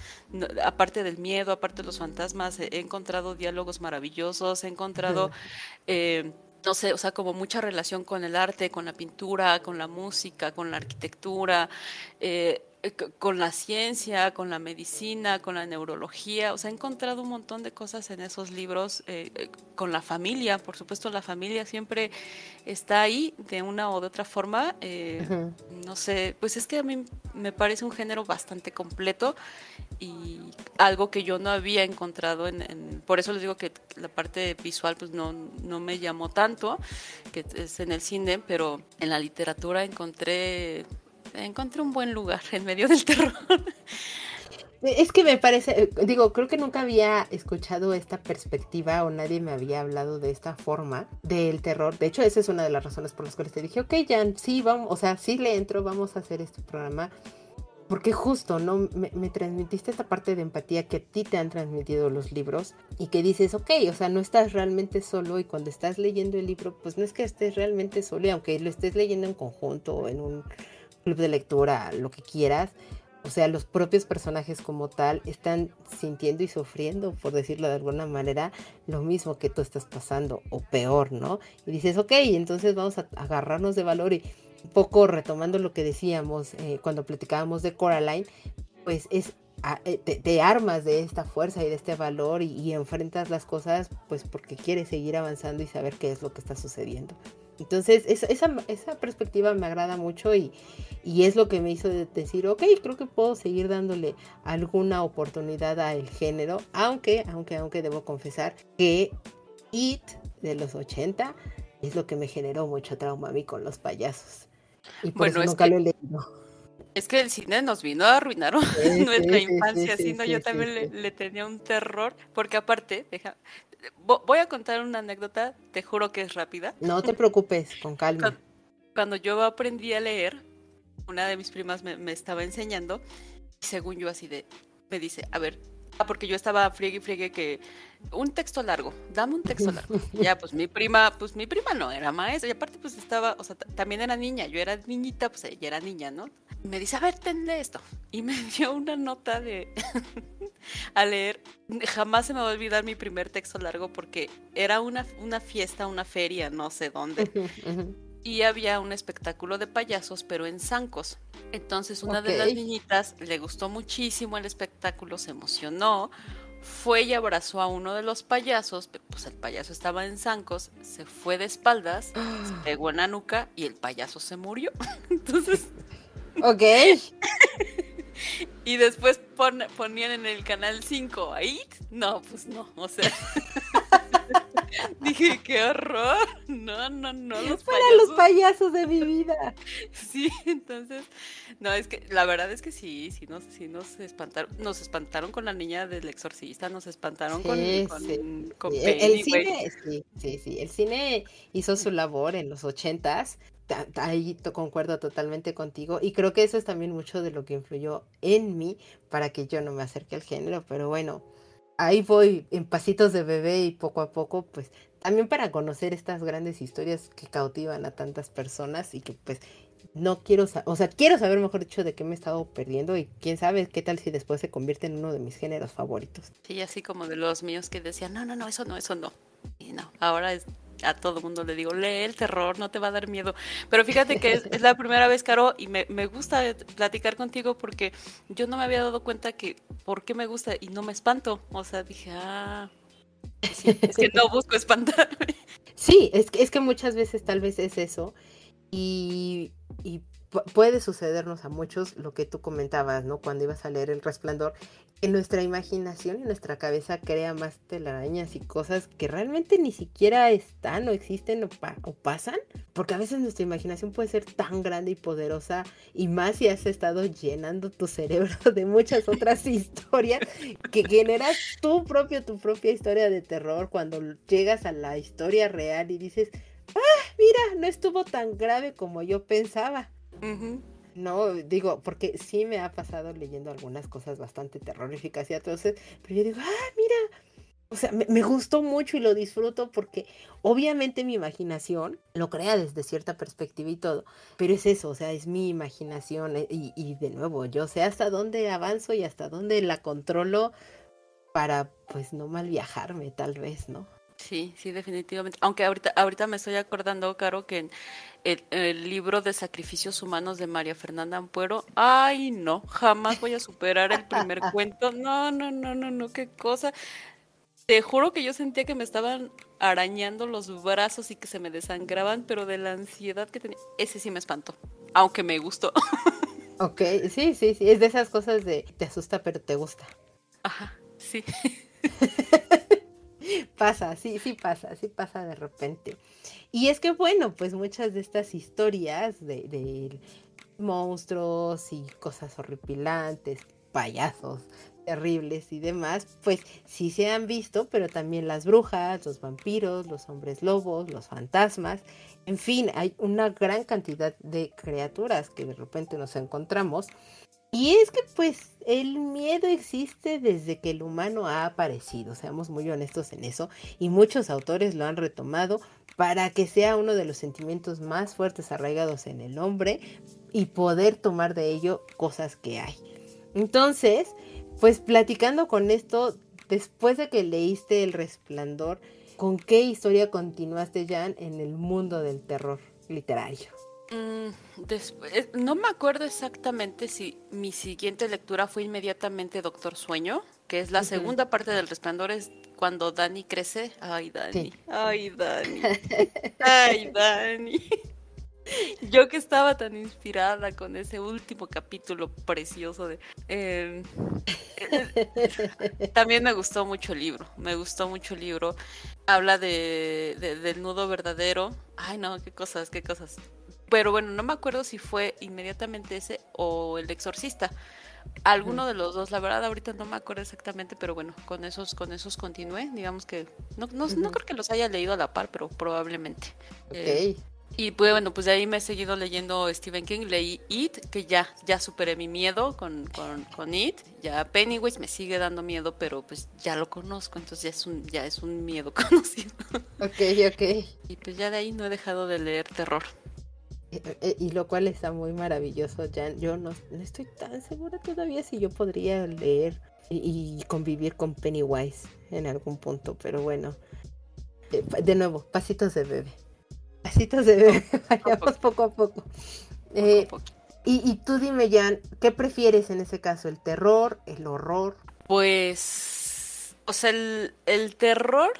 aparte del miedo, aparte de los fantasmas, he encontrado diálogos maravillosos, he encontrado, eh, no sé, o sea, como mucha relación con el arte, con la pintura, con la música, con la arquitectura. Eh, eh, con la ciencia, con la medicina, con la neurología, o sea, he encontrado un montón de cosas en esos libros, eh, eh, con la familia, por supuesto, la familia siempre está ahí de una o de otra forma, no sé, pues es que a mí me parece un género bastante completo y algo que yo no había encontrado en, por eso les digo que la parte visual pues no, no me llamó tanto, que es en el cine, pero en la literatura encontré encontré un buen lugar en medio del terror. Es que me parece, eh, digo, creo que nunca había escuchado esta perspectiva o nadie me había hablado de esta forma del terror. De hecho, esa es una de las razones por las cuales te dije, ok, Jan, sí, vamos, o sea, sí le entro, vamos a hacer este programa. Porque justo, ¿no? Me, transmitiste esta parte de empatía que a ti te han transmitido los libros y que dices, ok, o sea, no estás realmente solo y cuando estás leyendo el libro, pues no es que estés realmente solo y aunque lo estés leyendo en conjunto o en un club de lectura, lo que quieras. O sea, los propios personajes como tal están sintiendo y sufriendo, por decirlo de alguna manera, lo mismo que tú estás pasando, o peor, ¿no? Y dices, ok, entonces vamos a agarrarnos de valor y un poco retomando lo que decíamos eh, cuando platicábamos de Coraline, pues es eh, te, armas de esta fuerza y de este valor y, enfrentas las cosas pues porque quieres seguir avanzando y saber qué es lo que está sucediendo. Entonces, esa, esa, perspectiva me agrada mucho y, es lo que me hizo decir, ok, creo que puedo seguir dándole alguna oportunidad al género, aunque, aunque, aunque debo confesar que It de los 80 es lo que me generó mucho trauma a mí con los payasos. Y por eso nunca lo he leído. Es que el cine nos vino a arruinar nuestra infancia, sino yo también le, le, tenía un terror, porque aparte, deja, voy a contar una anécdota, te juro que es rápida. No te preocupes, con calma. Cuando yo aprendí a leer, una de mis primas me, estaba enseñando, y según yo así de, me dice, a ver, porque yo estaba friegue y friegue que un texto largo, dame un texto largo. ya, pues mi prima, pues mi prima no era maestra, y aparte pues estaba, o sea, también era niña, yo era niñita, pues ella era niña, ¿no? me dice, a ver, tenle esto. Y me dio una nota de a leer. Jamás se me va a olvidar mi primer texto largo porque era una, una fiesta, una feria, no sé dónde. Y había un espectáculo de payasos, pero en zancos. Entonces una de las niñitas le gustó muchísimo el espectáculo, se emocionó, fue y abrazó a uno de los payasos, pues el payaso estaba en zancos, se fue de espaldas, se pegó en la nuca y el payaso se murió. Entonces Ok. y después ponían en el canal 5 ahí. No, pues no, o sea. Dije, qué horror. No, no, no. Los Para los payasos de mi vida. Sí, entonces, no, es que la verdad es que sí, sí nos, sí nos espantaron, nos espantaron con la niña del exorcista, nos espantaron con, Sí, con, sí. con Sí, el, cine, sí, sí, sí. El cine hizo su labor en los ochentas. ta- ta- Ahí concuerdo totalmente contigo. Y creo que eso es también mucho de lo que influyó en mí para que yo no me acerque al género. Pero bueno, ahí voy en pasitos de bebé y poco a poco, pues también para conocer estas grandes historias que cautivan a tantas personas y que pues no quiero, sa- o sea, quiero saber mejor dicho de qué me he estado perdiendo y quién sabe qué tal si después se convierte en uno de mis géneros favoritos. Sí, así como de los míos que decían, no, no, no, eso no, eso no. Y no, ahora es, a todo mundo le digo, lee el terror, no te va a dar miedo. Pero fíjate que es, la primera vez, Caro, y me, me gusta platicar contigo porque yo no me había dado cuenta que por qué me gusta y no me espanto. O sea, dije, ah, pues es que no busco espantarme. Sí, es que, es que muchas veces tal vez es eso y, puede sucedernos a muchos lo que tú comentabas, ¿no? Cuando ibas a leer El Resplandor, que nuestra imaginación y nuestra cabeza crea más telarañas y cosas que realmente ni siquiera están o existen o, pa- o pasan, porque a veces nuestra imaginación puede ser tan grande y poderosa y más si has estado llenando tu cerebro de muchas otras historias que generas tu propio, tu propia historia de terror cuando llegas a la historia real y dices, ah, mira, no estuvo tan grave como yo pensaba. No, digo, porque sí me ha pasado leyendo algunas cosas bastante terroríficas y entonces, pero yo digo, ah, mira, o sea, me, me gustó mucho y lo disfruto porque obviamente mi imaginación lo crea desde cierta perspectiva y todo, pero es eso, o sea, es mi imaginación eh, y, y de nuevo, yo sé hasta dónde avanzo y hasta dónde la controlo para pues no mal viajarme tal vez, ¿no? Sí, sí, definitivamente. Aunque ahorita, ahorita me estoy acordando, Caro, que en el, el libro de sacrificios humanos de María Fernanda Ampuero, ay no, jamás voy a superar el primer cuento. No, no, no, no, no, qué cosa. Te juro que yo sentía que me estaban arañando los brazos y que se me desangraban, pero de la ansiedad que tenía. Ese sí me espantó, aunque me gustó. Ok, sí, sí, sí, es de esas cosas de te asusta pero te gusta. Ajá, sí. Pasa, sí, sí pasa, sí pasa de repente. Y es que bueno, pues muchas de estas historias de, monstruos y cosas horripilantes, payasos terribles y demás, pues sí se han visto, pero también las brujas, los vampiros, los hombres lobos, los fantasmas, en fin, hay una gran cantidad de criaturas que de repente nos encontramos. Y es que pues el miedo existe desde que el humano ha aparecido, seamos muy honestos en eso, y muchos autores lo han retomado para que sea uno de los sentimientos más fuertes arraigados en el hombre y poder tomar de ello cosas que hay. Entonces, pues platicando con esto, después de que leíste El Resplandor, ¿con qué historia continuaste, Jan, en el mundo del terror literario? Mm, después, eh, no me acuerdo exactamente si mi siguiente lectura fue inmediatamente Doctor Sueño, que es la segunda parte del Resplandor, es cuando Dani crece. Ay, Dani. Sí. Ay, Dani. Ay, Dani. Yo que estaba tan inspirada con ese último capítulo precioso de... eh, eh, también me gustó mucho el libro, me gustó mucho el libro. Habla de, de- del nudo verdadero. Ay, no, qué cosas, qué cosas. Pero bueno, no me acuerdo si fue inmediatamente ese o el exorcista. Alguno de los dos, la verdad ahorita no me acuerdo exactamente, pero bueno, con esos, con esos continué. Digamos que no, no, no Ujú. creo que los haya leído a la par, pero probablemente. Eh, y pues bueno, pues de ahí me he seguido leyendo Stephen King, leí It, que ya, ya superé mi miedo con, con, con It. Ya Pennywise me sigue dando miedo, pero pues ya lo conozco, entonces ya es un, ya es un miedo conocido. Ok, ok. Y pues ya de ahí no he dejado de leer terror. Eh, Y lo cual está muy maravilloso, Jan. Yo no, no estoy tan segura todavía si yo podría leer y, y convivir con Pennywise en algún punto, pero bueno. Eh, de nuevo, pasitos de bebé. Pasitos de bebé, vayamos poco a poco. Eh, y, y tú dime, Jan, ¿qué prefieres en ese caso? ¿El terror? ¿El horror? Pues, o sea, el, el terror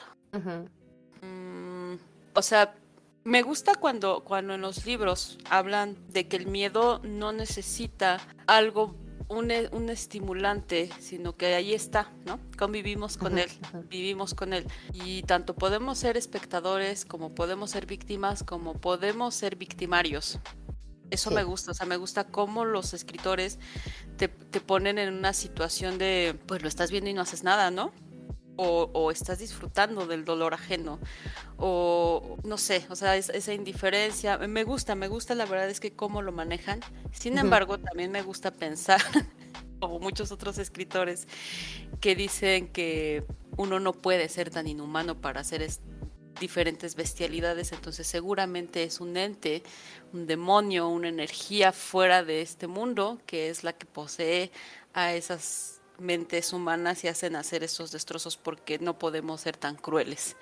Mm, o sea, me gusta cuando, cuando en los libros hablan de que el miedo no necesita algo un, e, un, estimulante, sino que ahí está, ¿no? Convivimos con él, vivimos con él. Y tanto podemos ser espectadores, como podemos ser víctimas, como podemos ser victimarios. Eso me gusta, o sea, me gusta cómo los escritores te, te, ponen en una situación de, pues lo estás viendo y no haces nada, ¿no? O, estás disfrutando del dolor ajeno, o no sé, o sea, esa indiferencia, me gusta, me gusta la verdad es que cómo lo manejan, sin embargo, también me gusta pensar, como muchos otros escritores, que dicen que uno no puede ser tan inhumano para hacer diferentes bestialidades, entonces seguramente es un ente, un demonio, una energía fuera de este mundo que es la que posee a esas mentes humanas y hacen hacer esos destrozos porque no podemos ser tan crueles.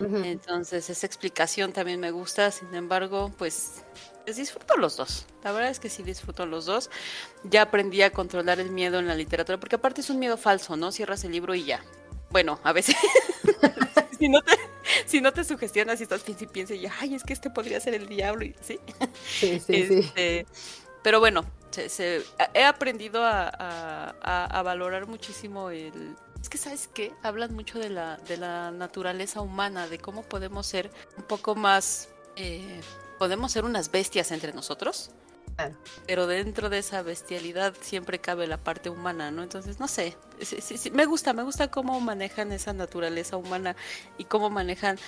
Entonces esa explicación también me gusta, sin embargo, pues, pues, disfruto los dos. La verdad es que sí disfruto los dos. Ya aprendí a controlar el miedo en la literatura, porque aparte es un miedo falso, ¿no? Cierras el libro y ya. Bueno, a veces si no te si no te sugestionas y estás piensa y piensa y ay, es que este podría ser el diablo y sí. Sí, sí, este, Pero bueno, se, he aprendido a, valorar muchísimo el... Es que, ¿sabes qué? Hablan mucho de la, de la naturaleza humana, de cómo podemos ser un poco más... Eh, podemos ser unas bestias entre nosotros, pero dentro de esa bestialidad siempre cabe la parte humana, ¿no? Entonces, no sé, me gusta, me gusta cómo manejan esa naturaleza humana y cómo manejan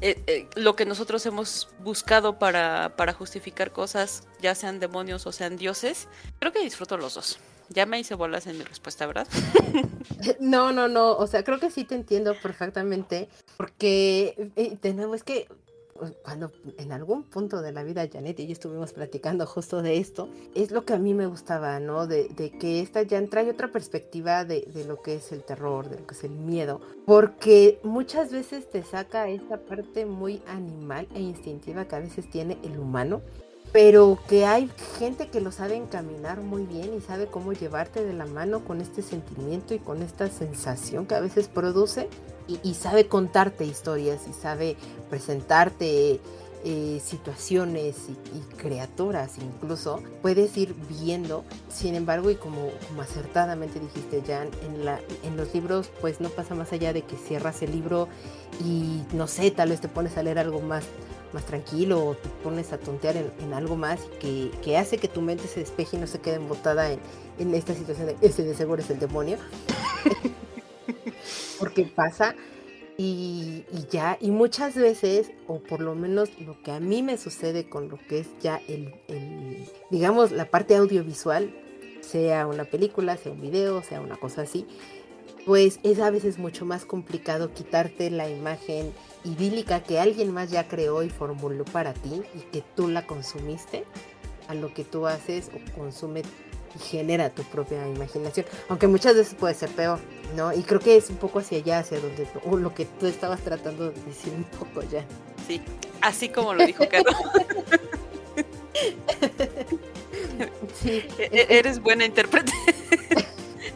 eh, eh, lo que nosotros hemos buscado para, para justificar cosas, ya sean demonios o sean dioses, creo que disfruto los dos. Ya me hice bolas en mi respuesta, ¿verdad? No, no, no. O sea, creo que sí te entiendo perfectamente. Porque eh, tenemos que pues, cuando en algún punto de la vida Janet y yo estuvimos platicando justo de esto, es lo que a mí me gustaba, ¿no? De, que esta ya trae otra perspectiva de, de, lo que es el terror, de lo que es el miedo, porque muchas veces te saca esta parte muy animal e instintiva que a veces tiene el humano, pero que hay gente que lo sabe encaminar muy bien y sabe cómo llevarte de la mano con este sentimiento y con esta sensación que a veces produce y, sabe contarte historias y sabe presentarte eh, situaciones y, criaturas incluso, puedes ir viendo. Sin embargo, y como, acertadamente dijiste, Jan, en los libros pues no pasa más allá de que cierras el libro y no sé, tal vez te pones a leer algo más más tranquilo o te pones a tontear en, algo más que, que, hace que tu mente se despeje y no se quede embotada en, en esta situación de ese de seguro es el demonio. porque pasa y, ya, y muchas veces, o por lo menos lo que a mí me sucede con lo que es ya el, digamos, la parte audiovisual, sea una película, sea un video, sea una cosa así, pues es a veces mucho más complicado quitarte la imagen idílica que alguien más ya creó y formuló para ti y que tú la consumiste a lo que tú haces o consume y genera tu propia imaginación, aunque muchas veces puede ser peor, ¿no? Y creo que es un poco hacia allá, hacia donde, o lo que tú estabas tratando de decir un poco ya. Sí, así como lo dijo Carlos. sí, e-, e-, eres buena intérprete.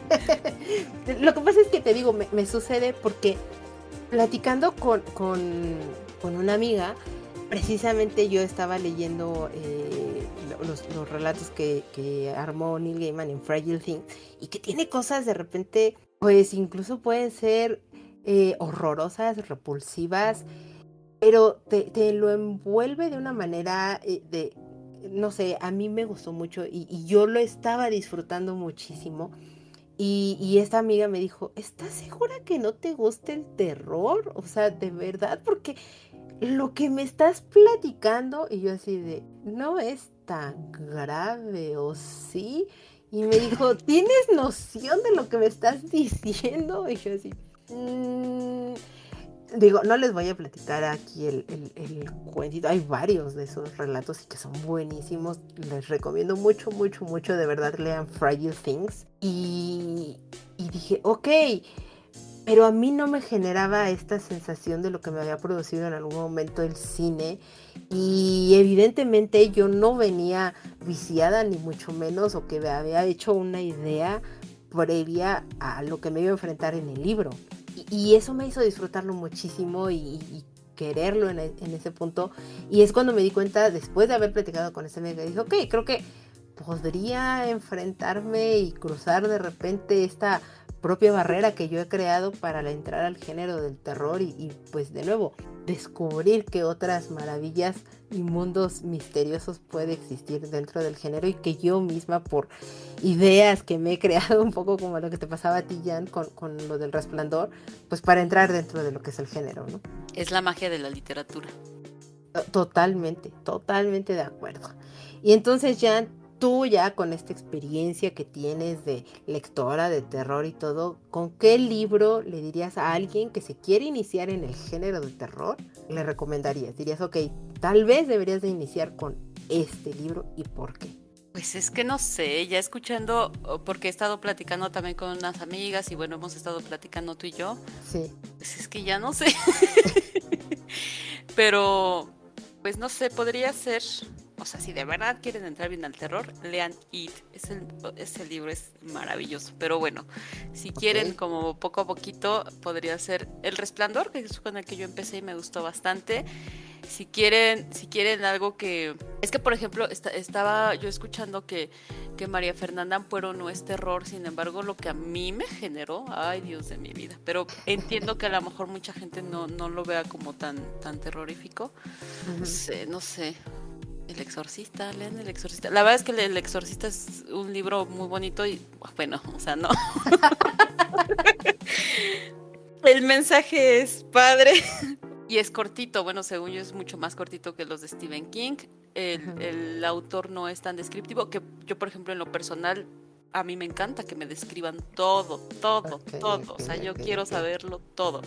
lo que pasa es que te digo, me, sucede porque platicando con, con, con una amiga, precisamente yo estaba leyendo eh, los, relatos que, armó Neil Gaiman en Fragile Things y que tiene cosas de repente, pues incluso pueden ser eh, horrorosas, repulsivas, pero te, lo envuelve de una manera eh, de, no sé, a mí me gustó mucho y, yo lo estaba disfrutando muchísimo. Y, esta amiga me dijo, ¿estás segura que no te gusta el terror? O sea, de verdad, porque lo que me estás platicando, y yo así de, no es tan grave, ¿o sí? Y me dijo, ¿tienes noción de lo que me estás diciendo? Y yo así, mm". Digo, no les voy a platicar aquí el, el, cuentito, hay varios de esos relatos y que son buenísimos, les recomiendo mucho, mucho, mucho, de verdad lean Fragile Things. Y, y dije, ok pero a mí no me generaba esta sensación de lo que me había producido en algún momento el cine. Y evidentemente yo no venía viciada ni mucho menos o que me había hecho una idea previa a lo que me iba a enfrentar en el libro y, eso me hizo disfrutarlo muchísimo y, quererlo en, ese punto. Y es cuando me di cuenta después de haber platicado con ese amiga dije ok creo que podría enfrentarme y cruzar de repente esta propia barrera que yo he creado para entrar al género del terror y, pues de nuevo descubrir que otras maravillas y mundos misteriosos puede existir dentro del género y que yo misma por ideas que me he creado un poco como lo que te pasaba a ti Jan con, con lo del resplandor pues para entrar dentro de lo que es el género ¿no? Es la magia de la literatura. Totalmente, totalmente de acuerdo. Y entonces Jan, tú ya con esta experiencia que tienes de lectora de terror y todo, ¿con qué libro le dirías a alguien que se quiere iniciar en el género de terror? Le recomendarías, dirías, ok, tal vez deberías de iniciar con este libro y por qué. Pues es que no sé, ya escuchando, porque he estado platicando también con unas amigas y bueno, hemos estado platicando tú y yo. Sí. Pues es que ya no sé. Pero, pues no sé, podría ser o sea, si de verdad quieren entrar bien al terror, lean It. Ese libro es maravilloso. Pero bueno, si quieren como poco a poquito, podría ser El Resplandor, que es con el que yo empecé y me gustó bastante. Si quieren, si quieren algo que... Es que, por ejemplo, estaba yo escuchando que, que María Fernanda Ampuero no es terror, sin embargo, lo que a mí me generó, ay Dios de mi vida, pero entiendo que a lo mejor mucha gente no, no lo vea como tan, tan terrorífico. No sé, no sé. El Exorcista, lean El Exorcista. La verdad es que El Exorcista es un libro muy bonito y bueno, o sea, no. el mensaje es padre y es cortito. Bueno, según yo es mucho más cortito que los de Stephen King. El, autor no es tan descriptivo que yo, por ejemplo, en lo personal, a mí me encanta que me describan todo, todo, todo. o sea, yo quiero saberlo todo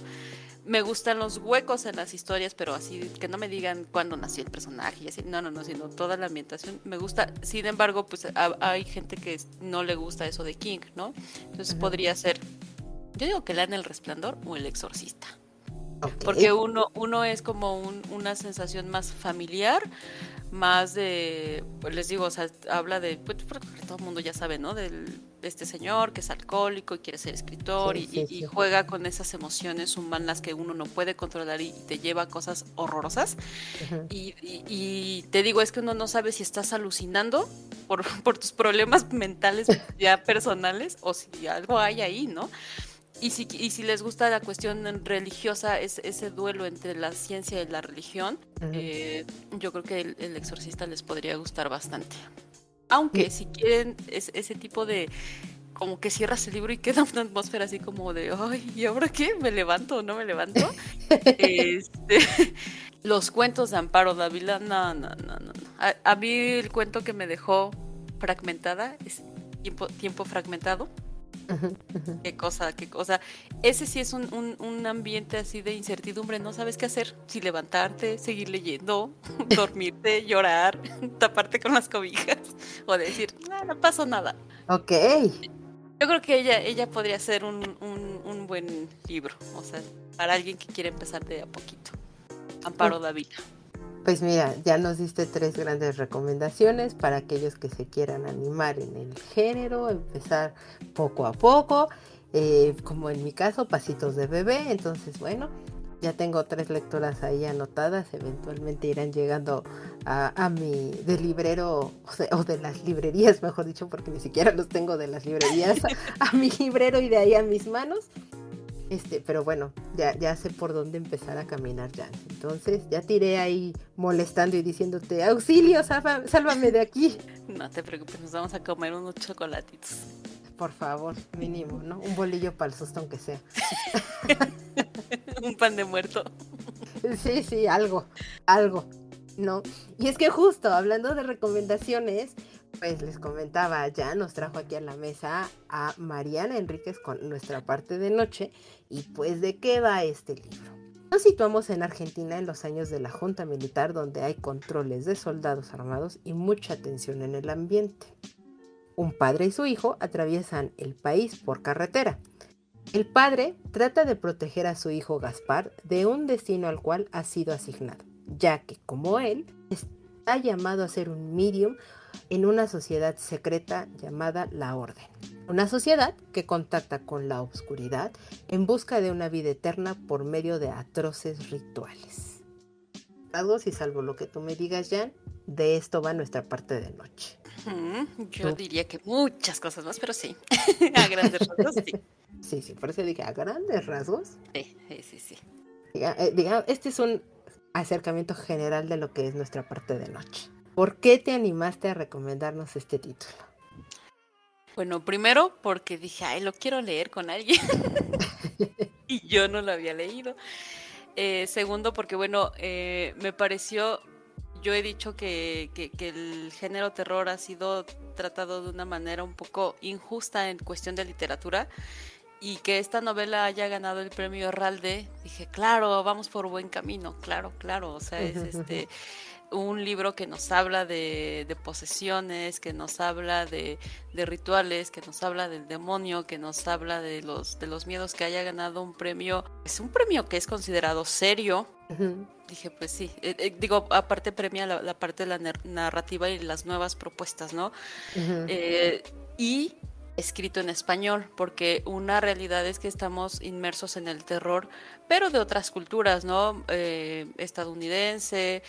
me gustan los huecos en las historias, pero así que no me digan cuándo nació el personaje y así, no, no, no, sino toda la ambientación me gusta. Sin embargo, pues hay gente que no le gusta eso de King, ¿no? Entonces podría ser, yo digo que lean El Resplandor o El Exorcista. Porque uno, uno es como una sensación más familiar, más de, pues les digo, o sea, habla de, pues, todo el mundo ya sabe, ¿no? Del este señor que es alcohólico y quiere ser escritor y, juega con esas emociones humanas que uno no puede controlar y te lleva a cosas horrorosas. y, te digo, es que uno no sabe si estás alucinando por, por tus problemas mentales ya personales o si algo hay ahí, ¿no? Y si, y si les gusta la cuestión religiosa, es, ese duelo entre la ciencia y la religión, eh, yo creo que el, exorcista les podría gustar bastante. Aunque si quieren ese tipo de, como que cierras el libro y queda una atmósfera así como de, ay, ¿y ahora qué? ¿Me levanto o no me levanto? este, los cuentos de Amparo Dávila, no, no, no, no. A, a, mí el cuento que me dejó fragmentada es tiempo, tiempo fragmentado. Qué cosa, qué cosa. Ese sí es un, un, ambiente así de incertidumbre, no sabes qué hacer, si levantarte, seguir leyendo, dormirte, llorar, taparte con las cobijas o decir, ah, no pasó nada. Ok. Yo creo que ella, ella podría ser un, un, buen libro, o sea, para alguien que quiere empezar de a poquito. Amparo David. Pues mira, ya nos diste tres grandes recomendaciones para aquellos que se quieran animar en el género, empezar poco a poco, eh, como en mi caso, pasitos de bebé. Entonces, bueno, ya tengo tres lectoras ahí anotadas, eventualmente irán llegando a, mi de librero o, de las librerías, mejor dicho, porque ni siquiera los tengo de las librerías, a mi librero y de ahí a mis manos. Este, pero bueno, ya, ya sé por dónde empezar a caminar ya. Entonces, ya tiré ahí molestando y diciéndote, auxilio, sálvame de aquí. No te preocupes, nos vamos a comer unos chocolatitos. Por favor, mínimo, ¿no? Un bolillo para el susto, aunque sea. Un pan de muerto. Sí, sí, algo, algo, ¿no? Y es que justo, hablando de recomendaciones, pues les comentaba, ya nos trajo aquí a la mesa a Mariana Enríquez con nuestra parte de noche. Y pues, ¿de qué va este libro? Nos situamos en Argentina en los años de la Junta Militar, donde hay controles de soldados armados y mucha tensión en el ambiente. Un padre y su hijo atraviesan el país por carretera. El padre trata de proteger a su hijo Gaspar de un destino al cual ha sido asignado, ya que, como él, está llamado a ser un medium en una sociedad secreta llamada la Orden. Una sociedad que contacta con la oscuridad en busca de una vida eterna por medio de atroces rituales. Algo si salvo lo que tú me digas, Jan, de esto va nuestra parte de noche. Yo diría que muchas cosas más, pero sí, a grandes rasgos sí. Sí, sí, por eso dije a grandes rasgos. Sí, sí, sí. Diga, eh, este es un acercamiento general de lo que es nuestra parte de noche. ¿Por qué te animaste a recomendarnos este título? Bueno, primero porque dije, ay, lo quiero leer con alguien. y yo no lo había leído. Eh, segundo, porque bueno, eh, me pareció, yo he dicho que, que, el género terror ha sido tratado de una manera un poco injusta en cuestión de literatura y que esta novela haya ganado el premio Herralde, dije, claro, vamos por buen camino, claro, claro, o sea, es este un libro que nos habla de, posesiones, que nos habla de, rituales, que nos habla del demonio, que nos habla de los, de los miedos, que haya ganado un premio. Es un premio que es considerado serio. Dije, pues sí. Eh, eh, digo, aparte premia la, parte de la narrativa y las nuevas propuestas, ¿no? Eh, y escrito en español, porque una realidad es que estamos inmersos en el terror, pero de otras culturas, ¿no? estadounidense,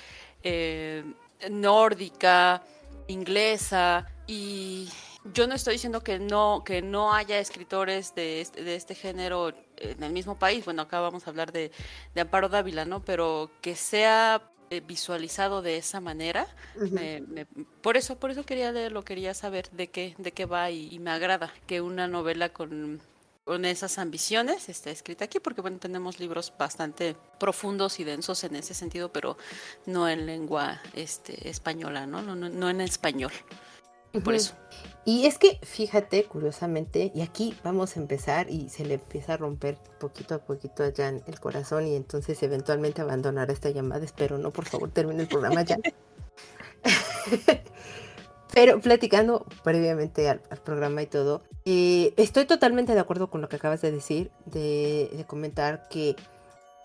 eh, nórdica, inglesa, y yo no estoy diciendo que no, que no haya escritores de este, de este género en el mismo país, bueno, acá vamos a hablar de, Amparo Dávila, ¿no? Pero que sea eh, visualizado de esa manera, por eso, por eso quería leerlo, quería saber de qué, de qué va y me agrada que una novela con con esas ambiciones está escrita aquí, porque bueno, tenemos libros bastante profundos y densos en ese sentido, pero no en lengua este, española, ¿no? No, no, en español. Por eso. Y es que, fíjate, curiosamente, y aquí vamos a empezar y se le empieza a romper poquito a poquito allá en el corazón y entonces eventualmente abandonará esta llamada. Espero, no, por favor, termine el programa ya. Pero platicando previamente al, programa y todo, eh, estoy totalmente de acuerdo con lo que acabas de decir, de, comentar que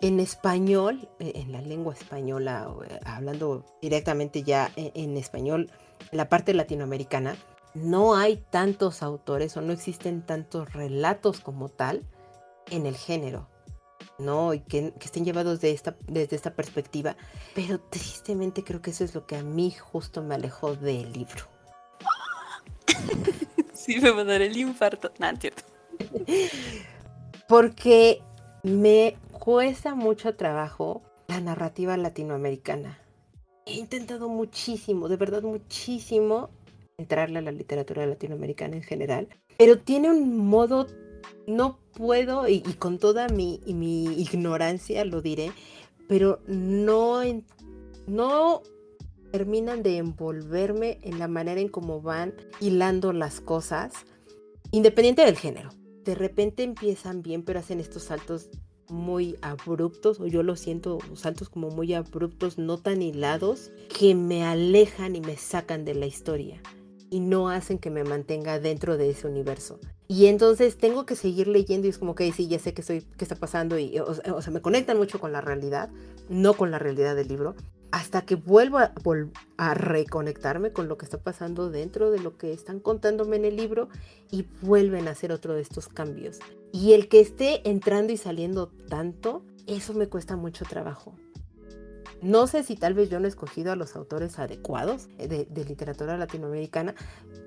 en español, eh, en la lengua española, eh, hablando directamente ya en, español, la parte latinoamericana, no hay tantos autores o no existen tantos relatos como tal en el género. ¿no? Y que, estén llevados de esta, desde esta perspectiva. Pero tristemente creo que eso es lo que a mí justo me alejó del libro. Sí, me dar el infarto. No. Porque me cuesta mucho trabajo la narrativa latinoamericana. He intentado muchísimo, de verdad muchísimo, entrarle a la literatura latinoamericana en general, pero tiene un modo, no puedo, y, con toda mi, mi, ignorancia lo diré, pero no, no terminan de envolverme en la manera en cómo van hilando las cosas, independiente del género. De repente empiezan bien, pero hacen estos saltos muy abruptos, o yo lo siento, saltos como muy abruptos, no tan hilados, que me alejan y me sacan de la historia y no hacen que me mantenga dentro de ese universo. Y entonces tengo que seguir leyendo y es como que sí, ya sé qué, estoy, qué está pasando y o, o, sea, me conectan mucho con la realidad, no con la realidad del libro, hasta que vuelvo a, a, reconectarme con lo que está pasando dentro de lo que están contándome en el libro y vuelven a hacer otro de estos cambios. Y el que esté entrando y saliendo tanto, eso me cuesta mucho trabajo. No sé si tal vez yo no he escogido a los autores adecuados de, de literatura latinoamericana,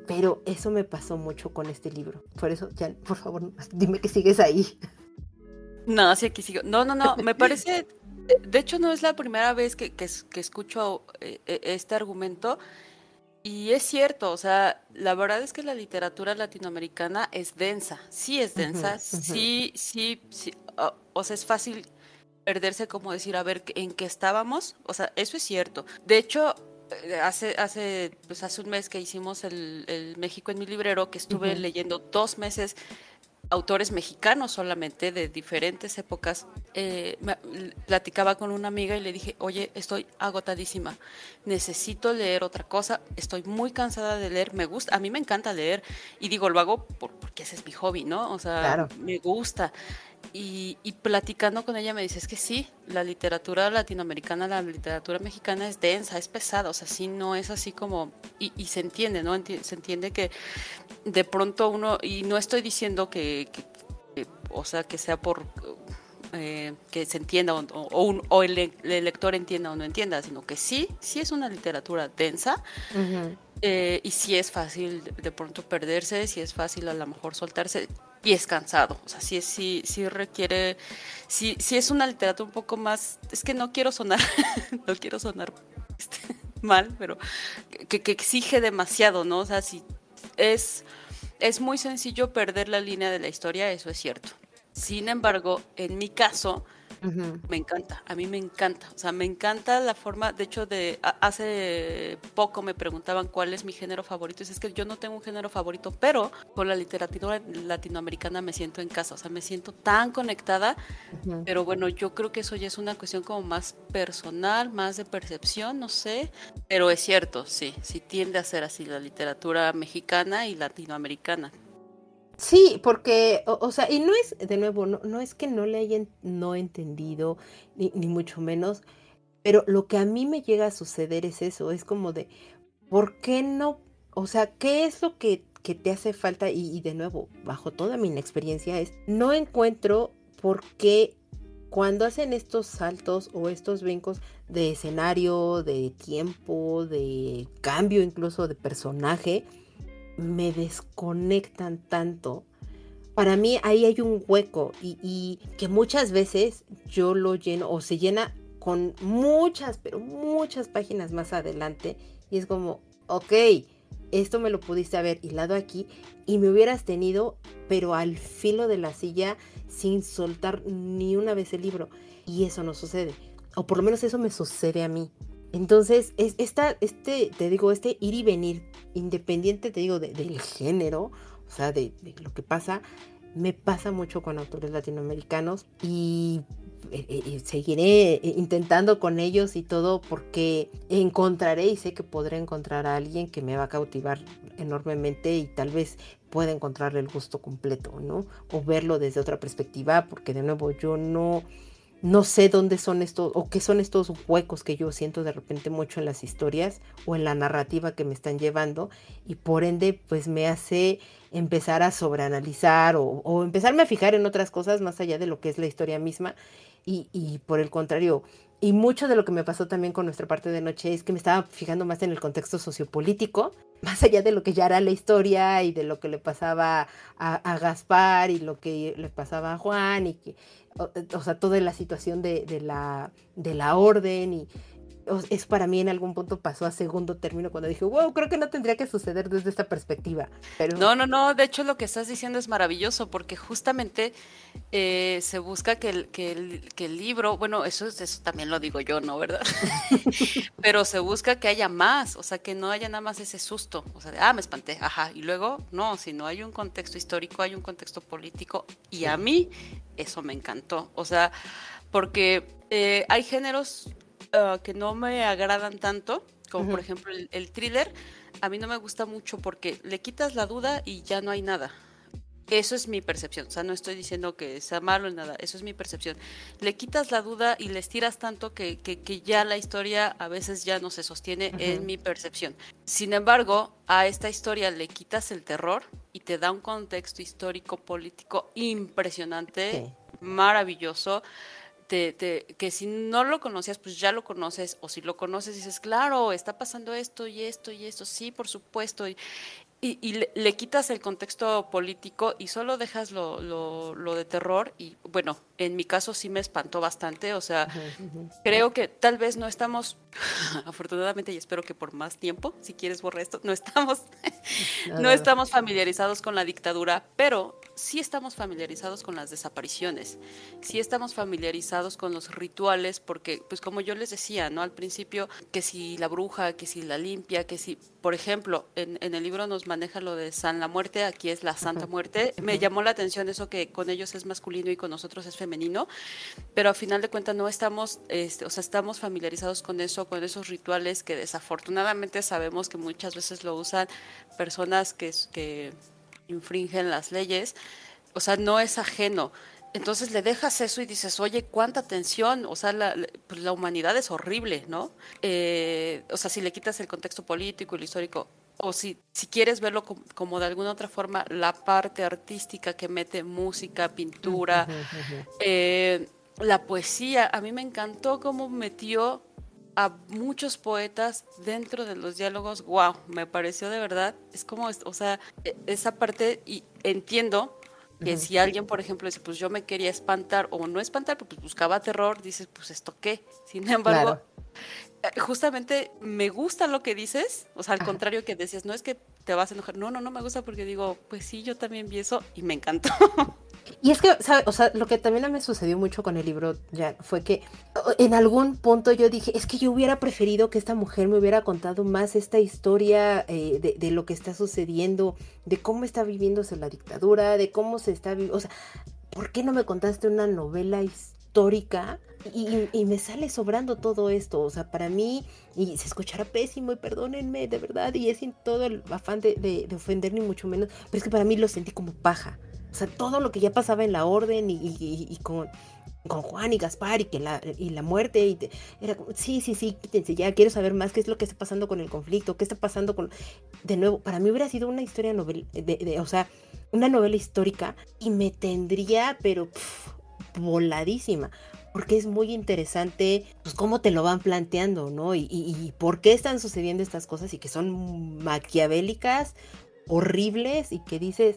pero eso me pasó mucho con este libro. Por eso, ya, por favor, dime que sigues ahí. No, sí, aquí sigo. No, no, no, me parece de hecho, no es la primera vez que, escucho eh, eh, este argumento. Y es cierto, o sea, la verdad es que la literatura latinoamericana es densa, sí es densa, sí, sí, sí, o, sea, es fácil perderse como decir, a ver, ¿en qué estábamos? O sea, eso es cierto. De hecho, eh, hace, hace, pues hace un mes que hicimos el, México en mi librero, que estuve leyendo dos meses autores mexicanos solamente de diferentes épocas, eh, platicaba con una amiga y le dije, oye, estoy agotadísima, necesito leer otra cosa, estoy muy cansada de leer, me gusta, a mí me encanta leer y digo, lo hago porque ese es mi hobby, ¿no? O sea, me gusta. Y, platicando con ella me dice, es que sí, la literatura latinoamericana, la literatura mexicana es densa, es pesada, o sea, sí no es así como, y, se entiende, ¿no? se entiende que de pronto uno, y no estoy diciendo que, o sea, que sea por eh, que se entienda o, el, lector entienda o no entienda, sino que sí, sí es una literatura densa eh, y sí es fácil de, pronto perderse, sí es fácil a lo mejor soltarse y es cansado, o sea, sí, sí, sí requiere, sí, sí es una literatura un poco más, es que no quiero sonar, no quiero sonar este, mal, pero que, que exige demasiado, ¿no? O sea, si es es muy sencillo perder la línea de la historia, eso es cierto. Sin embargo, en mi caso, me encanta, a mí me encanta, o sea, me encanta la forma, de hecho, de hace poco me preguntaban cuál es mi género favorito, y es que yo no tengo un género favorito, pero con la literatura latinoamericana me siento en casa, o sea, me siento tan conectada, pero bueno, yo creo que eso ya es una cuestión como más personal, más de percepción, no sé, pero es cierto, sí, sí tiende a ser así la literatura mexicana y latinoamericana. Sí, porque, o, sea, y no es, de nuevo, no, no, es que no le hayan no entendido, ni, ni, mucho menos, pero lo que a mí me llega a suceder es eso, es como de, ¿por qué no? O sea, ¿qué es lo que, que te hace falta? Y, y, de nuevo, bajo toda mi inexperiencia, es, no encuentro por qué cuando hacen estos saltos o estos brincos de escenario, de tiempo, de cambio incluso de personaje, me desconectan tanto. Para mí ahí hay un hueco y, que muchas veces yo lo lleno o se llena con muchas, pero muchas páginas más adelante y es como, ok, esto me lo pudiste haber hilado aquí y me hubieras tenido, pero al filo de la silla sin soltar ni una vez el libro. Y eso no sucede. O por lo menos eso me sucede a mí. Entonces, es esta, este, te digo, este ir y venir, independiente, te digo, del género, o sea, de, lo que pasa, me pasa mucho con autores latinoamericanos y eh, eh, seguiré eh, intentando con ellos y todo porque encontraré y sé que podré encontrar a alguien que me va a cautivar enormemente y tal vez pueda encontrarle el gusto completo, ¿no? O verlo desde otra perspectiva, porque de nuevo yo no no sé dónde son estos o qué son estos huecos que yo siento de repente mucho en las historias o en la narrativa que me están llevando y por ende pues me hace empezar a sobreanalizar o, o empezarme a fijar en otras cosas más allá de lo que es la historia misma. Y, y por el contrario y mucho de lo que me pasó también con nuestra parte de noche es que me estaba fijando más en el contexto sociopolítico, más allá de lo que ya era la historia y de lo que le pasaba a, a Gaspar y lo que le pasaba a Juan y que o, sea, toda la situación de, de, la, de la orden y es para mí en algún punto pasó a segundo término cuando dije, wow, creo que no tendría que suceder desde esta perspectiva. Pero... No, no, no, de hecho lo que estás diciendo es maravilloso porque justamente eh, se busca que el, que, el, que el libro, bueno, eso, eso también lo digo yo, ¿no? ¿Verdad? Pero se busca que haya más, o sea, que no haya nada más ese susto, o sea, de, ah, me espanté, ajá, y luego, no, si no hay un contexto histórico, hay un contexto político y a mí eso me encantó, o sea, porque eh, hay géneros Ah, que no me agradan tanto, como por ejemplo el, thriller, a mí no me gusta mucho porque le quitas la duda y ya no hay nada. Eso es mi percepción, o sea, no estoy diciendo que sea malo ni nada, eso es mi percepción. Le quitas la duda y le estiras tanto que, que, ya la historia a veces ya no se sostiene en mi percepción. Sin embargo, a esta historia le quitas el terror y te da un contexto histórico, político impresionante, maravilloso que si no lo conocías, pues ya lo conoces, o si lo conoces dices, claro, está pasando esto y esto y esto, sí, por supuesto, y, y, le, quitas el contexto político y solo dejas lo, lo, de terror y bueno, en mi caso sí me espantó bastante, o sea, creo que tal vez no estamos, afortunadamente y espero que por más tiempo, si quieres borrar esto, no estamos, no estamos familiarizados con la dictadura, pero sí estamos familiarizados con las desapariciones, sí estamos familiarizados con los rituales, porque pues como yo les decía, ¿no? Al principio, que si la bruja, que si la limpia, que si, por ejemplo, en, en el libro nos maneja lo de San la Muerte, aquí es la Santa Muerte. Me llamó la atención eso que con ellos es masculino y con nosotros es femenino, pero a final de cuentas no estamos, este, o sea, estamos familiarizados con eso, con esos rituales que desafortunadamente sabemos que muchas veces lo usan personas que, que infringen las leyes, o sea, no es ajeno. Entonces le dejas eso y dices, oye, cuánta tensión, o sea, la, pues la humanidad es horrible, ¿no? Eh, o sea, si le quitas el contexto político y el histórico, o si, si quieres verlo como, de alguna otra forma, la parte artística que mete música, pintura, eh, la poesía, a mí me encantó cómo metió a muchos poetas dentro de los diálogos. Wow, me pareció de verdad, es como, o sea, e, esa parte, y entiendo que si alguien, por ejemplo, dice, pues yo me quería espantar o no espantar, pues buscaba terror, dices, pues esto qué. Sin embargo, eh, justamente me gusta lo que dices, o sea, al contrario que decías, no es que te vas a enojar, no, no, no me gusta porque digo, pues sí, yo también vi eso y me encantó. Y es que, ¿sabes? O sea, lo que también me sucedió mucho con el libro ya fue que en algún punto yo dije, es que yo hubiera preferido que esta mujer me hubiera contado más esta historia eh, de, lo que está sucediendo, de cómo está viviéndose la dictadura, de cómo se está viviendo. O sea, ¿por qué no me contaste una novela histórica? Y, y, me sale sobrando todo esto. O sea, para mí, y se escuchará pésimo, y perdónenme, de verdad, y es sin todo el afán de, de, de ofender, ni mucho menos, pero es que para mí lo sentí como paja. O sea, todo lo que ya pasaba en la orden y, con, con, Juan y Gaspar y que la, y la muerte, y era como, sí, sí, sí, quítense ya, quiero saber más qué es lo que está pasando con el conflicto, qué está pasando con... De nuevo, para mí hubiera sido una historia novel, de, o sea, una novela histórica y me tendría, pero voladísima porque es muy interesante pues, cómo te lo van planteando, ¿no? Y, y, y, por qué están sucediendo estas cosas y que son maquiavélicas, horribles y que dices,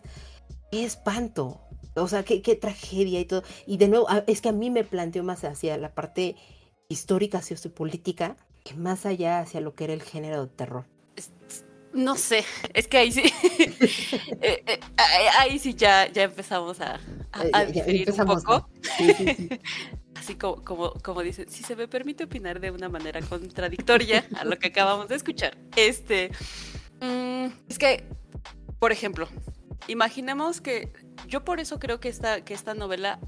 qué espanto. O sea, qué, qué, tragedia y todo. Y de nuevo, es que a mí me planteó más hacia la parte histórica, sociopolítica, que más allá hacia lo que era el género de terror. No sé, es que ahí sí, eh, eh, ahí sí ya, ya empezamos a, a, eh, diferir un poco. Sí, sí, sí. Así como, como, como dicen, si se me permite opinar de una manera contradictoria a lo que acabamos de escuchar. Este, mmm, es que, por ejemplo, imaginemos que yo por eso creo que esta, que esta novela,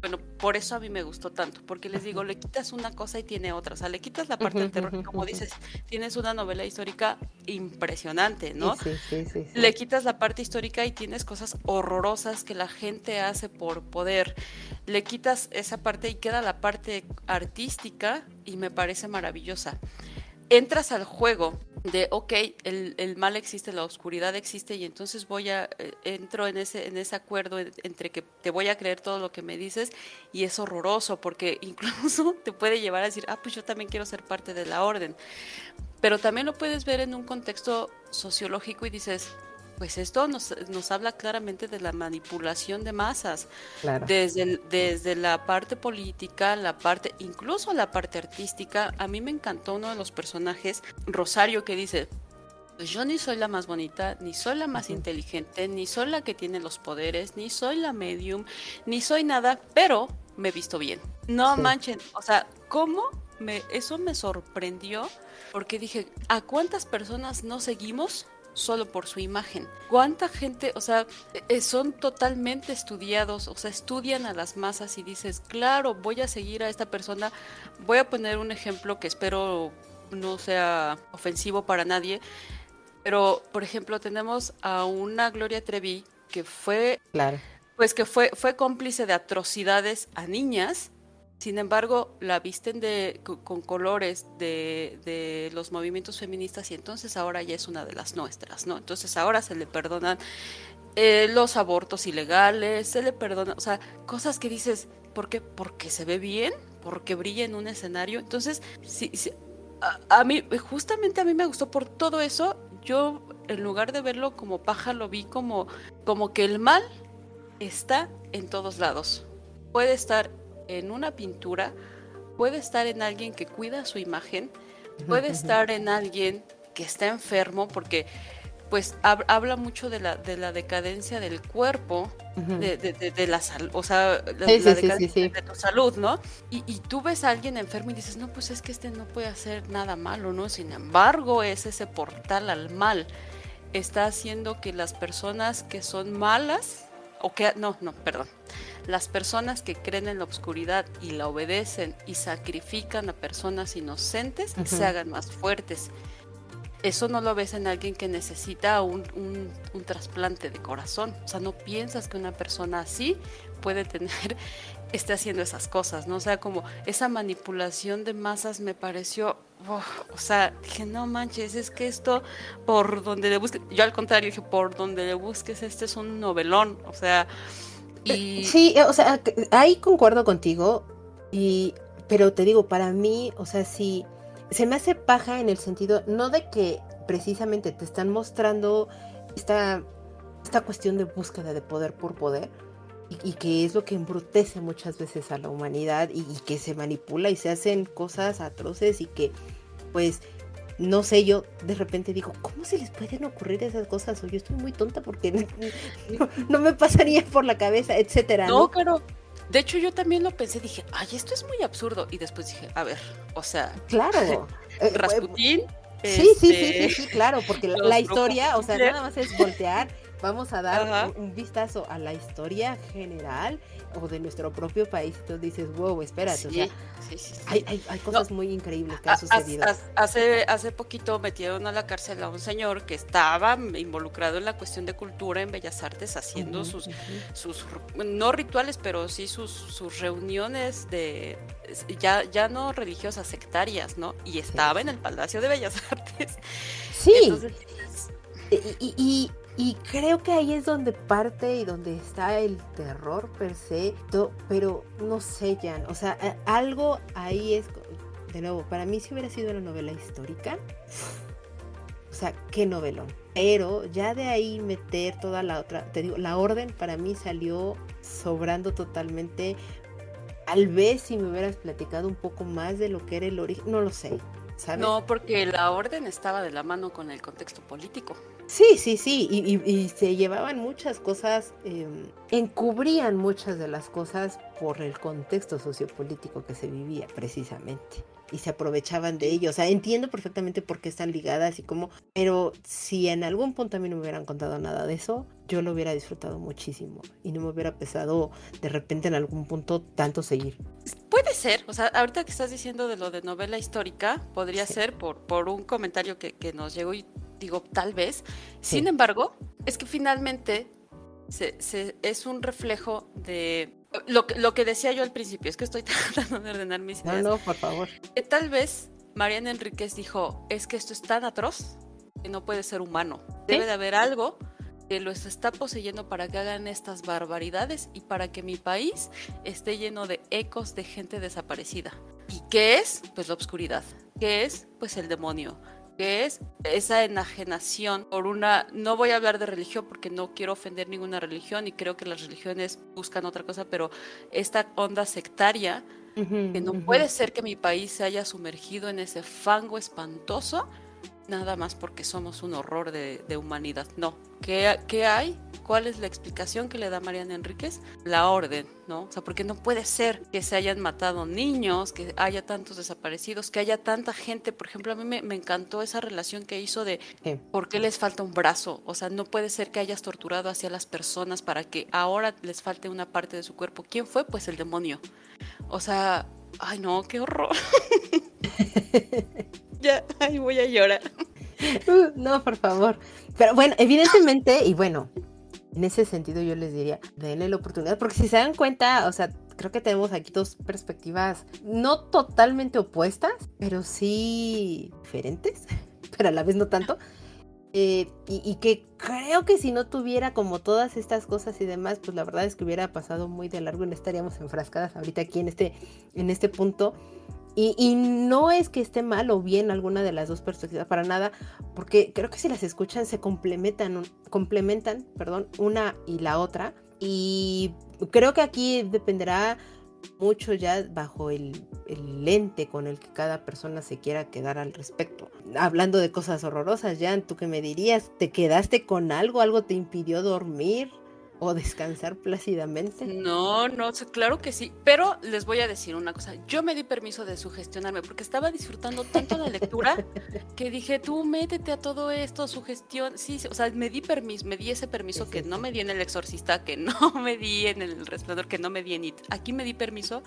bueno, por eso a mí me gustó tanto, porque les digo, le quitas una cosa y tiene otra, o sea, le quitas la parte del terror, como dices, tienes una novela histórica impresionante, ¿no? Sí, sí, sí, le quitas la parte histórica y tienes cosas horrorosas que la gente hace por poder. Le quitas esa parte y queda la parte artística y me parece maravillosa entras al juego de, ok, el, el, mal existe, la oscuridad existe y entonces voy a, eh, entro en ese, en ese acuerdo entre que te voy a creer todo lo que me dices y es horroroso porque incluso te puede llevar a decir, ah, pues yo también quiero ser parte de la orden. Pero también lo puedes ver en un contexto sociológico y dices, pues esto nos, nos, habla claramente de la manipulación de masas, desde, desde la parte política, la parte, incluso la parte artística. A mí me encantó uno de los personajes, Rosario, que dice, pues yo ni soy la más bonita, ni soy la más inteligente, ni soy la que tiene los poderes, ni soy la medium, ni soy nada, pero me he visto bien. No manchen, o sea, ¿cómo me, eso me sorprendió? Porque dije, ¿a cuántas personas no seguimos solo por su imagen. ¿Cuánta gente, o sea, eh, son totalmente estudiados, o sea, estudian a las masas y dices, claro, voy a seguir a esta persona. Voy a poner un ejemplo que espero no sea ofensivo para nadie, pero por ejemplo tenemos a una Gloria Trevi que fue, claro. pues que fue, fue cómplice de atrocidades a niñas sin embargo, la visten de, con colores de, de, los movimientos feministas y entonces ahora ya es una de las nuestras, ¿no? Entonces ahora se le perdonan eh, los abortos ilegales, se le perdonan, o sea, cosas que dices, ¿por qué? Porque se ve bien, porque brilla en un escenario. Entonces, sí, a, mí, justamente a mí me gustó por todo eso, yo en lugar de verlo como paja, lo vi como, como que el mal está en todos lados. Puede estar en una pintura, puede estar en alguien que cuida su imagen, puede estar en alguien que está enfermo, porque pues habla mucho de la, de la decadencia del cuerpo, de, la salud, o sea, la, decadencia de tu salud, ¿no? Y, y, tú ves a alguien enfermo y dices, no, pues es que este no puede hacer nada malo, ¿no? Sin embargo, es ese portal al mal. Está haciendo que las personas que son malas, o que, no, no, perdón, las personas que creen en la oscuridad y la obedecen y sacrifican a personas inocentes se hagan más fuertes. Eso no lo ves en alguien que necesita un, un, trasplante de corazón. O sea, no piensas que una persona así puede tener, esté haciendo esas cosas, ¿no? O sea, como esa manipulación de masas me pareció, o sea, dije, no manches, es que esto, por donde le busques, yo al contrario dije, por donde le busques, este es un novelón, o sea, Sí, eh, o sea, ahí concuerdo contigo. Y, pero te digo, para mí, o sea, sí, se me hace paja en el sentido, no de que precisamente te están mostrando esta, esta cuestión de búsqueda de poder por poder, y, que es lo que embrutece muchas veces a la humanidad y, que se manipula y se hacen cosas atroces y que pues no sé, yo de repente digo, ¿cómo se les pueden ocurrir esas cosas? O yo estoy muy tonta porque no, me pasaría por la cabeza, etcétera. No, ¿no? pero de hecho yo también lo pensé, dije, ay, esto es muy absurdo. Y después dije, a ver, o sea. Claro. Eh, Rasputín. Sí, sí, sí, sí, este, sí, claro, porque la historia, o sea, nada más es voltear vamos a dar un, vistazo a la historia general o de nuestro propio país. Entonces dices, wow, espérate, o sea, hay, hay, cosas muy increíbles que han sucedido. Hace, hace poquito metieron a la cárcel a un señor que estaba involucrado en la cuestión de cultura en Bellas Artes, haciendo sus, sus, no rituales, pero sí sus, sus reuniones de, ya, ya no religiosas, sectarias, ¿no? Y estaba en el Palacio de Bellas Artes. Sí. y, y creo que ahí es donde parte y donde está el terror per se, pero no sé, Jan, o sea, algo ahí es, de nuevo, para mí si hubiera sido una novela histórica, o sea, qué novelón. Pero ya de ahí meter toda la otra, te digo, la orden para mí salió sobrando totalmente. Tal vez si me hubieras platicado un poco más de lo que era el origen, no lo sé. No, porque la orden estaba de la mano con el contexto político. Sí, sí, sí, y, se llevaban muchas cosas, em, encubrían muchas de las cosas por el contexto sociopolítico que se vivía precisamente y se aprovechaban de ello. O sea, entiendo perfectamente por qué están ligadas y cómo, pero si en algún punto a mí no me hubieran contado nada de eso, yo lo hubiera disfrutado muchísimo y no me hubiera pesado de repente en algún punto tanto seguir. Puede ser, o sea, ahorita que estás diciendo de lo de novela histórica, podría ser por, por un comentario que, que, nos llegó y digo, tal vez. Sin embargo, es que finalmente se, se, es un reflejo de lo, lo que decía yo al principio, es que estoy tratando de ordenar mis ideas. No, no, por favor. Que tal vez Mariana Enríquez dijo, es que esto es tan atroz que no puede ser humano. Debe de haber algo que los está poseyendo para que hagan estas barbaridades y para que mi país esté lleno de ecos de gente desaparecida. ¿Y qué es? Pues la oscuridad. ¿Qué es? Pues el demonio que es esa enajenación por una, no voy a hablar de religión porque no quiero ofender ninguna religión y creo que las religiones buscan otra cosa, pero esta onda sectaria, que no puede ser que mi país se haya sumergido en ese fango espantoso nada más porque somos un horror de, humanidad. No. ¿Qué, ¿Qué, hay? ¿Cuál es la explicación que le da Mariana Enríquez? La orden, ¿no? O sea, porque no puede ser que se hayan matado niños, que haya tantos desaparecidos, que haya tanta gente. Por ejemplo, a mí me, encantó esa relación que hizo de por qué les falta un brazo. O sea, no puede ser que hayas torturado hacia las personas para que ahora les falte una parte de su cuerpo. ¿Quién fue? Pues el demonio. O sea, ay no, qué horror. ya, ahí voy a llorar. No, por favor. Pero bueno, evidentemente, y bueno, en ese sentido yo les diría, denle la oportunidad, porque si se dan cuenta, o sea, creo que tenemos aquí dos perspectivas no totalmente opuestas, pero sí diferentes, pero a la vez no tanto. Eh, y, que creo que si no tuviera como todas estas cosas y demás, pues la verdad es que hubiera pasado muy de largo y no estaríamos enfrascadas ahorita aquí en este, en este punto. Y, no es que esté mal o bien alguna de las dos perspectivas, para nada, porque creo que si las escuchan se complementan, complementan perdón, una y la otra. Y creo que aquí dependerá mucho ya bajo el, el, lente con el que cada persona se quiera quedar al respecto. Hablando de cosas horrorosas, Jan, ¿tú qué me dirías? ¿Te quedaste con algo? ¿Algo te impidió dormir? O descansar plácidamente. No, no, claro que sí, pero les voy a decir una cosa, yo me di permiso de sugestionarme porque estaba disfrutando tanto la lectura que dije, tú métete a todo esto, sugestión, sí, o sea, me di permiso, me di ese permiso que no me di en El Exorcista, que no me di en El Resplandor, que no me di en It. Aquí me di permiso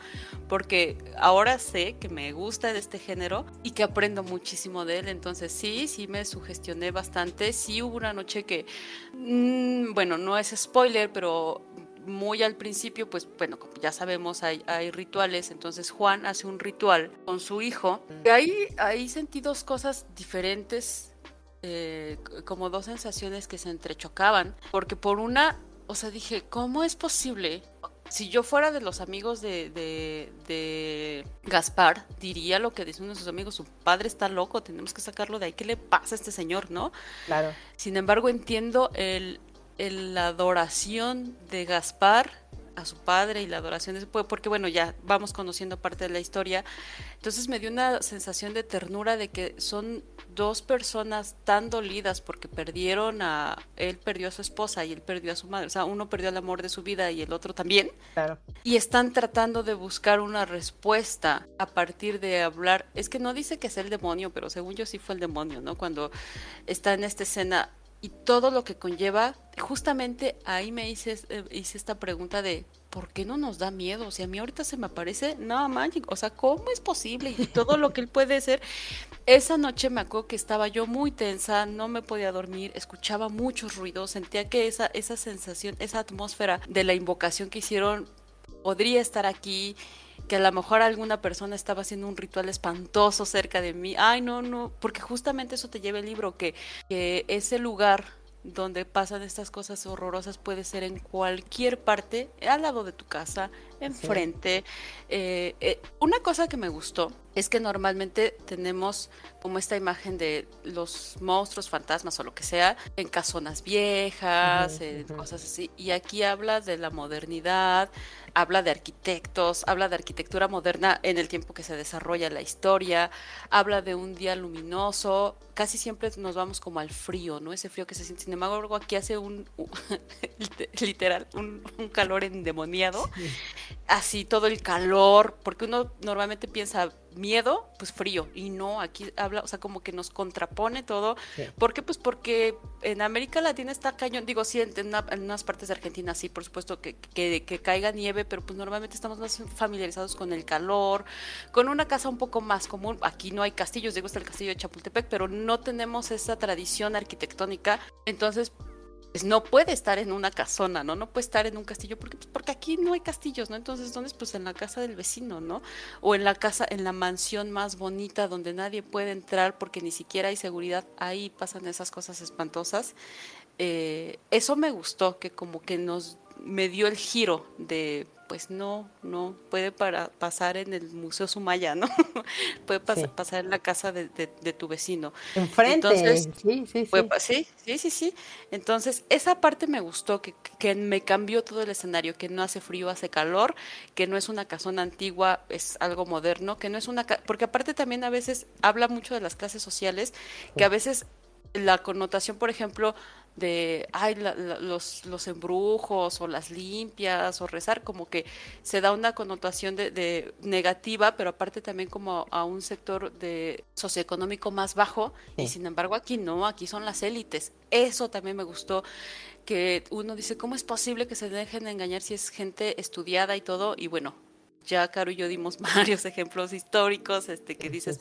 porque ahora sé que me gusta de este género y que aprendo muchísimo de él, entonces sí, sí me sugestioné bastante, sí hubo una noche que, mm, bueno, no es spoiler, pero muy al principio, pues bueno, como ya sabemos, hay, hay rituales, entonces Juan hace un ritual con su hijo. Y ahí, ahí sentí dos cosas diferentes, eh, como dos sensaciones que se entrechocaban, porque por una, o sea, dije, ¿cómo es posible si yo fuera de los amigos de, de, de, Gaspar, diría lo que dice uno de sus amigos, su padre está loco, tenemos que sacarlo de ahí, ¿qué le pasa a este señor, no? Claro. Sin embargo, entiendo el, el la adoración de Gaspar a su padre y la adoración de su pueblo, porque bueno, ya vamos conociendo parte de la historia. Entonces me dio una sensación de ternura de que son dos personas tan dolidas porque perdieron a él perdió a su esposa y él perdió a su madre, o sea, uno perdió el amor de su vida y el otro también. Claro. Y están tratando de buscar una respuesta a partir de hablar, es que no dice que es el demonio, pero según yo sí fue el demonio, ¿no? Cuando está en esta escena y todo lo que conlleva, justamente ahí me hice, eh, hice esta pregunta de ¿por qué no nos da miedo? O sea, a mí ahorita se me aparece nada mágico, o sea, ¿cómo es posible? Y todo lo que él puede ser. Esa noche me acuerdo que estaba yo muy tensa, no me podía dormir, escuchaba muchos ruidos, sentía que esa, esa sensación, esa atmósfera de la invocación que hicieron podría estar aquí que a lo mejor alguna persona estaba haciendo un ritual espantoso cerca de mí. Ay, no, no, porque justamente eso te lleva el libro, que, que ese lugar donde pasan estas cosas horrorosas puede ser en cualquier parte, al lado de tu casa, enfrente. Eh, eh, una cosa que me gustó es que normalmente tenemos como esta imagen de los monstruos, fantasmas o lo que sea en casonas viejas, en cosas así. Y aquí habla de la modernidad, habla de arquitectos, habla de arquitectura moderna en el tiempo que se desarrolla la historia, habla de un día luminoso, casi siempre nos vamos como al frío, ¿no? Ese frío que se siente. Sin embargo, aquí hace un, literal, un, calor endemoniado. Así todo el calor, porque uno normalmente piensa miedo, pues frío. Y no, aquí habla, o sea, como que nos contrapone todo. ¿Por qué? Pues porque en América Latina está cañón. Digo, sí, en, unas partes de Argentina sí, por supuesto, que, que, que, caiga nieve, pero pues normalmente estamos más familiarizados con el calor, con una casa un poco más común. Aquí no hay castillos, digo, está el castillo de Chapultepec, pero no tenemos esa tradición arquitectónica. Entonces, pues no puede estar en una casona, ¿no? No puede estar en un castillo porque, pues, porque aquí no hay castillos, ¿no? Entonces, ¿dónde es? Pues en la casa del vecino, ¿no? O en la casa, en la mansión más bonita donde nadie puede entrar porque ni siquiera hay seguridad, ahí pasan esas cosas espantosas. Eh, eso me gustó, que como que nos me dio el giro de, pues no, no, puede para, pasar en el Museo Sumaya, ¿no? puede pasar en la casa de, tu vecino. Enfrente, Entonces, sí, sí, sí. sí, sí, sí, Entonces, esa parte me gustó, que, que me cambió todo el escenario, que no hace frío, hace calor, que no es una casona antigua, es algo moderno, que no es una... Porque aparte también a veces habla mucho de las clases sociales, que a veces la connotación, por ejemplo, de ay, los, los embrujos o las limpias o rezar, como que se da una connotación de, negativa, pero aparte también como a un sector de socioeconómico más bajo, y sin embargo aquí no, aquí son las élites. Eso también me gustó, que uno dice, ¿cómo es posible que se dejen engañar si es gente estudiada y todo? Y bueno, ya Caro y yo dimos varios ejemplos históricos, este, que dices,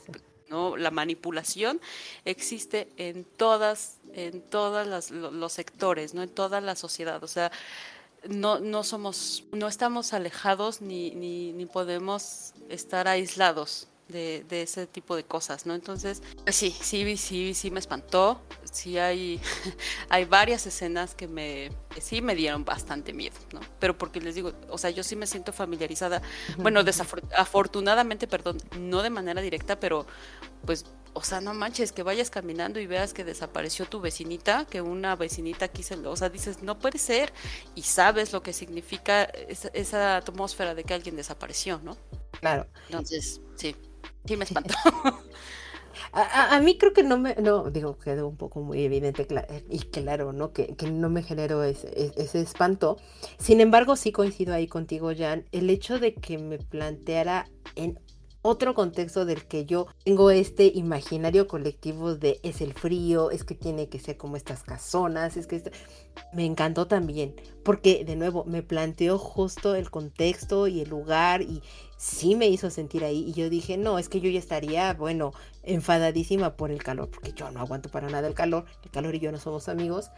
¿no? La manipulación existe en todas, en todos los sectores, ¿no? En toda la sociedad. O sea, no, no somos, no estamos alejados ni, ni, ni podemos estar aislados de, de, ese tipo de cosas, ¿no? Entonces, sí, sí, sí, sí me espantó. Sí hay, hay varias escenas que me, sí me dieron bastante miedo, ¿no? Pero porque les digo, o sea, yo sí me siento familiarizada. Bueno, desafortunadamente, perdón, no de manera directa, pero pues o sea, no manches, que vayas caminando y veas que desapareció tu vecinita, que una vecinita aquí se lo, o sea, dices, no puede ser, y sabes lo que significa esa, esa atmósfera de que alguien desapareció, ¿no? Claro. Entonces, sí. Sí, me espantó. A, mí creo que no me, no, digo, quedó un poco muy evidente y claro, ¿no? Que, que no me generó ese, ese, espanto. Sin embargo, sí coincido ahí contigo, Jan, el hecho de que me planteara en otro contexto del que yo tengo este imaginario colectivo de es el frío, es que tiene que ser como estas casonas, es que me encantó también, porque de nuevo me planteó justo el contexto y el lugar y sí me hizo sentir ahí y yo dije, no, es que yo ya estaría, bueno, enfadadísima por el calor, porque yo no aguanto para nada el calor, el calor y yo no somos amigos,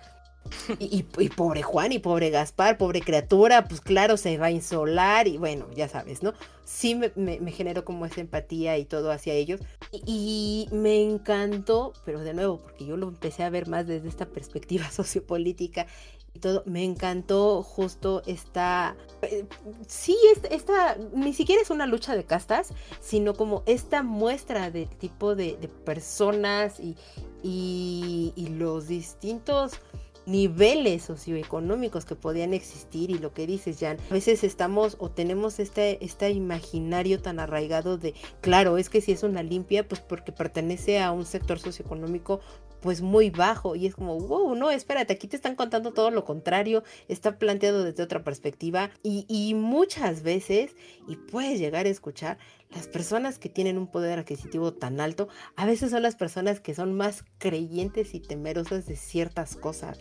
y, pobre Juan y pobre Gaspar, pobre criatura, pues claro, se va a insolar y bueno, ya sabes, ¿no? Sí me, generó como esa empatía y todo hacia ellos. Y, me encantó, pero de nuevo, porque yo lo empecé a ver más desde esta perspectiva sociopolítica y todo. Me encantó justo esta, eh, sí, esta, ni siquiera es una lucha de castas, sino como esta muestra de tipo de, personas y, y los distintos niveles socioeconómicos que podían existir y lo que dices, Jan, a veces estamos o tenemos este, este imaginario tan arraigado de, claro, es que si es una limpia, pues porque pertenece a un sector socioeconómico pues muy bajo y es como, wow, no, espérate, aquí te están contando todo lo contrario, está planteado desde otra perspectiva y, y muchas veces, y puedes llegar a escuchar, las personas que tienen un poder adquisitivo tan alto, a veces son las personas que son más creyentes y temerosas de ciertas cosas.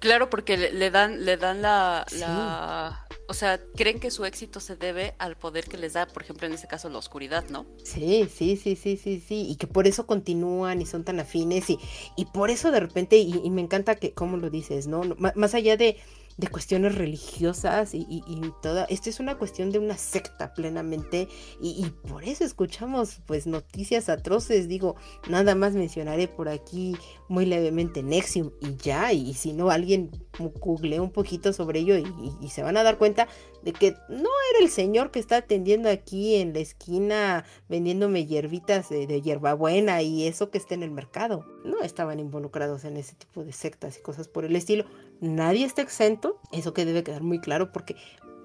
Claro, porque le, dan, le dan la, la, o sea, creen que su éxito se debe al poder que les da, por ejemplo, en este caso la oscuridad, ¿no? Sí, sí, sí, sí, sí, sí, y que por eso continúan y son tan afines y, y por eso de repente, y, me encanta que, como lo dices, ¿no? más allá de, de cuestiones religiosas y, y, toda. Esto es una cuestión de una secta plenamente y, y, por eso escuchamos pues noticias atroces. Digo, nada más mencionaré por aquí muy levemente Nexium y ya, y, si no alguien google un poquito sobre ello y, se van a dar cuenta de que no era el señor que está atendiendo aquí en la esquina vendiéndome hierbitas de, de hierbabuena y eso que está en el mercado. No estaban involucrados en ese tipo de sectas y cosas por el estilo. Nadie está exento, eso que debe quedar muy claro porque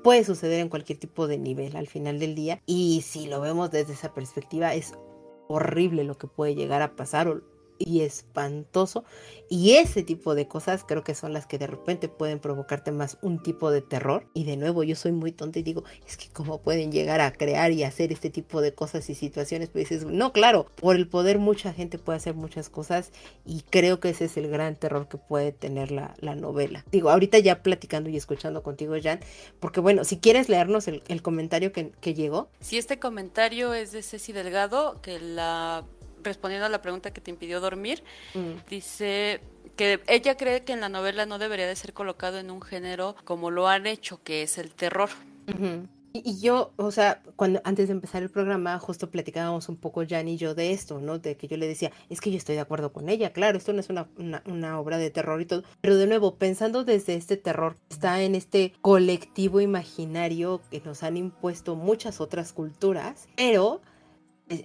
puede suceder en cualquier tipo de nivel al final del día y si lo vemos desde esa perspectiva es horrible lo que puede llegar a pasar y espantoso. Y ese tipo de cosas creo que son las que de repente pueden provocarte más un tipo de terror. Y de nuevo, yo soy muy tonta y digo, es que cómo pueden llegar a crear y hacer este tipo de cosas y situaciones. Pues dices, no, claro, por el poder mucha gente puede hacer muchas cosas y creo que ese es el gran terror que puede tener la, novela. Digo, ahorita ya platicando y escuchando contigo, Jan, porque bueno, si quieres leernos el, comentario que, que llegó. Si este comentario es de Ceci Delgado, que la respondiendo a la pregunta que te impidió dormir, mm. dice que ella cree que en la novela no debería de ser colocado en un género como lo han hecho, que es el terror. y, yo, o sea, cuando antes de empezar el programa, justo platicábamos un poco Jan y yo de esto, ¿no? De que yo le decía, es que yo estoy de acuerdo con ella, claro, esto no es una, una obra de terror y todo, pero de nuevo, pensando desde este terror, está en este colectivo imaginario que nos han impuesto muchas otras culturas, pero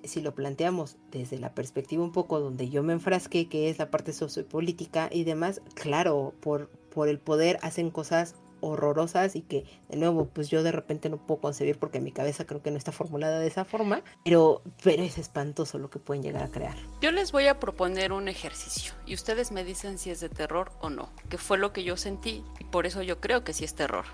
si lo planteamos desde la perspectiva un poco donde yo me enfrasqué, que es la parte sociopolítica y demás, claro, por, por el poder hacen cosas horrorosas y que de nuevo pues yo de repente no puedo concebir porque mi cabeza creo que no está formulada de esa forma pero pero es espantoso lo que pueden llegar a crear. Yo les voy a proponer un ejercicio y ustedes me dicen si es de terror o no que fue lo que yo sentí y por eso yo creo que sí es terror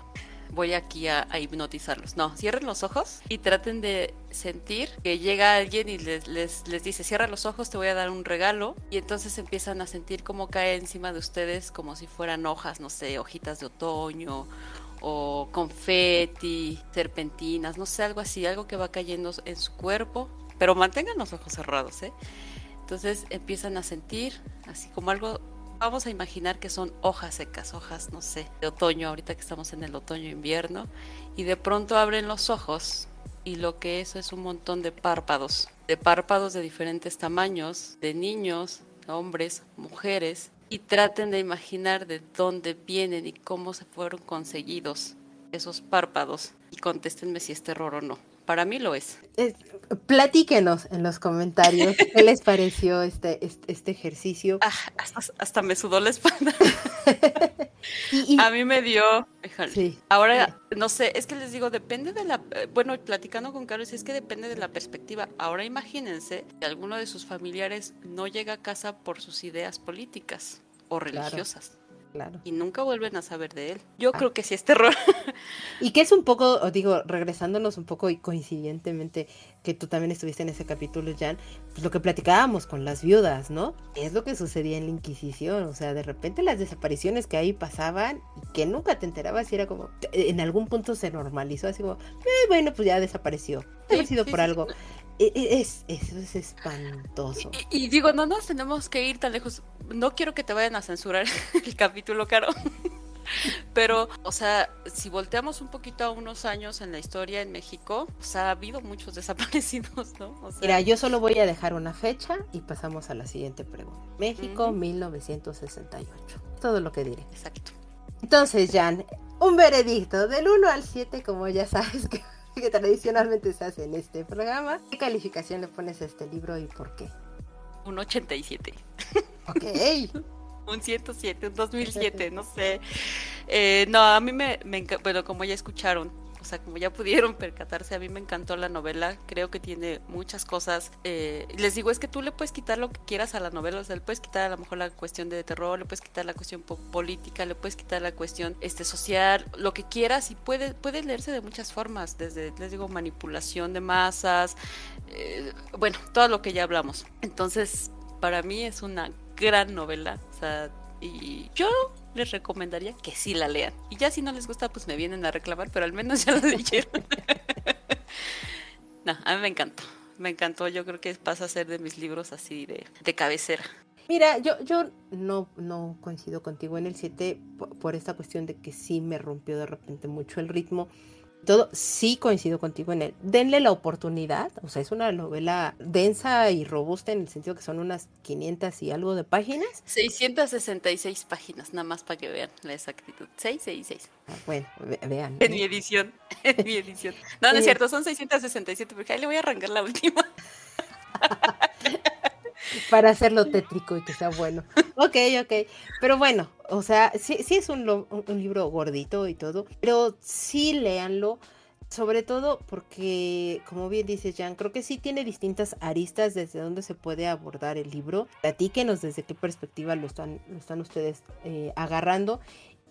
voy aquí a, hipnotizarlos. No, cierren los ojos y traten de sentir que llega alguien y les, les, les, dice, cierra los ojos, te voy a dar un regalo. Y entonces empiezan a sentir cómo cae encima de ustedes como si fueran hojas, no sé, hojitas de otoño o confeti, serpentinas, no sé, algo así, algo que va cayendo en su cuerpo. Pero mantengan los ojos cerrados, ¿eh? Entonces empiezan a sentir así como algo Vamos a imaginar que son hojas secas, hojas, no sé, de otoño, ahorita que estamos en el otoño-invierno, y de pronto abren los ojos y lo que es es un montón de párpados, de párpados de diferentes tamaños, de niños, hombres, mujeres, y traten de imaginar de dónde vienen y cómo se fueron conseguidos esos párpados y contéstenme si es terror o no. Para mí lo es. platíquenos en los comentarios qué les pareció este, este, este ejercicio. Ah, hasta, me sudó la espalda. A mí me dio. Sí. Ahora, no sé, es que les digo, depende de la. Eh, bueno, platicando con Carlos, es que depende de la perspectiva. Ahora imagínense que alguno de sus familiares no llega a casa por sus ideas políticas o religiosas. Y nunca vuelven a saber de él. Yo ah. creo que sí es terror. y que es un poco, digo, regresándonos un poco y coincidentemente que tú también estuviste en ese capítulo, Jan, pues lo que platicábamos con las viudas, ¿no? Es lo que sucedía en la Inquisición, o sea, de repente las desapariciones que ahí pasaban y que nunca te enterabas y era como, en algún punto se normalizó, así como, eh, bueno, pues ya desapareció, ha sido por algo. E, e, es, eso es espantoso. Y, digo, no nos tenemos que ir tan lejos. No quiero que te vayan a censurar el capítulo, Caro. Pero, o sea, si volteamos un poquito a unos años en la historia en México, pues ha habido muchos desaparecidos, ¿no? Mira, yo solo voy a dejar una fecha y pasamos a la siguiente pregunta. México, 1968. Todo lo que diré. Exacto. Entonces, Jan, un veredicto del 1 al 7, como ya sabes que, que tradicionalmente se hace en este programa. ¿Qué calificación le pones a este libro y por qué? Un 87. Ok. un 107, un 2007, no sé. Eh, no, a mí me, me bueno, como ya escucharon, o sea, como ya pudieron percatarse, a mí me encantó la novela, creo que tiene muchas cosas. eh, les digo, es que tú le puedes quitar lo que quieras a la novela, o sea, le puedes quitar a lo mejor la cuestión de terror, le puedes quitar la cuestión po- política, le puedes quitar la cuestión este social, lo que quieras y puede, puede leerse de muchas formas, desde, les digo, manipulación de masas, eh, bueno, todo lo que ya hablamos. Entonces, para mí es una gran novela, o sea, y yo les recomendaría que sí la lean. Y ya si no les gusta, pues me vienen a reclamar, pero al menos ya la leyeron. no, a mí me encantó. Me encantó, yo creo que pasa a ser de mis libros así de, de cabecera. Mira, yo, yo no, no coincido contigo en el 7 por, por esta cuestión de que sí me rompió de repente mucho el ritmo. Todo, sí coincido contigo en él. Denle la oportunidad. O sea, es una novela densa y robusta en el sentido que son unas 500 y algo de páginas. 666 páginas, nada más para que vean la exactitud. 666. Ah, Bueno, ve- vean. En mi edición. En mi edición. No, no es cierto, son 667, porque ahí le voy a arrancar la última. para hacerlo tétrico y que sea bueno. Ok, ok. Pero bueno, o sea, sí, sí es un, un libro gordito y todo, pero sí léanlo. Sobre todo porque, como bien dice Jan, creo que sí tiene distintas aristas desde donde se puede abordar el libro. Platíquenos desde qué perspectiva lo están, lo están ustedes eh, agarrando.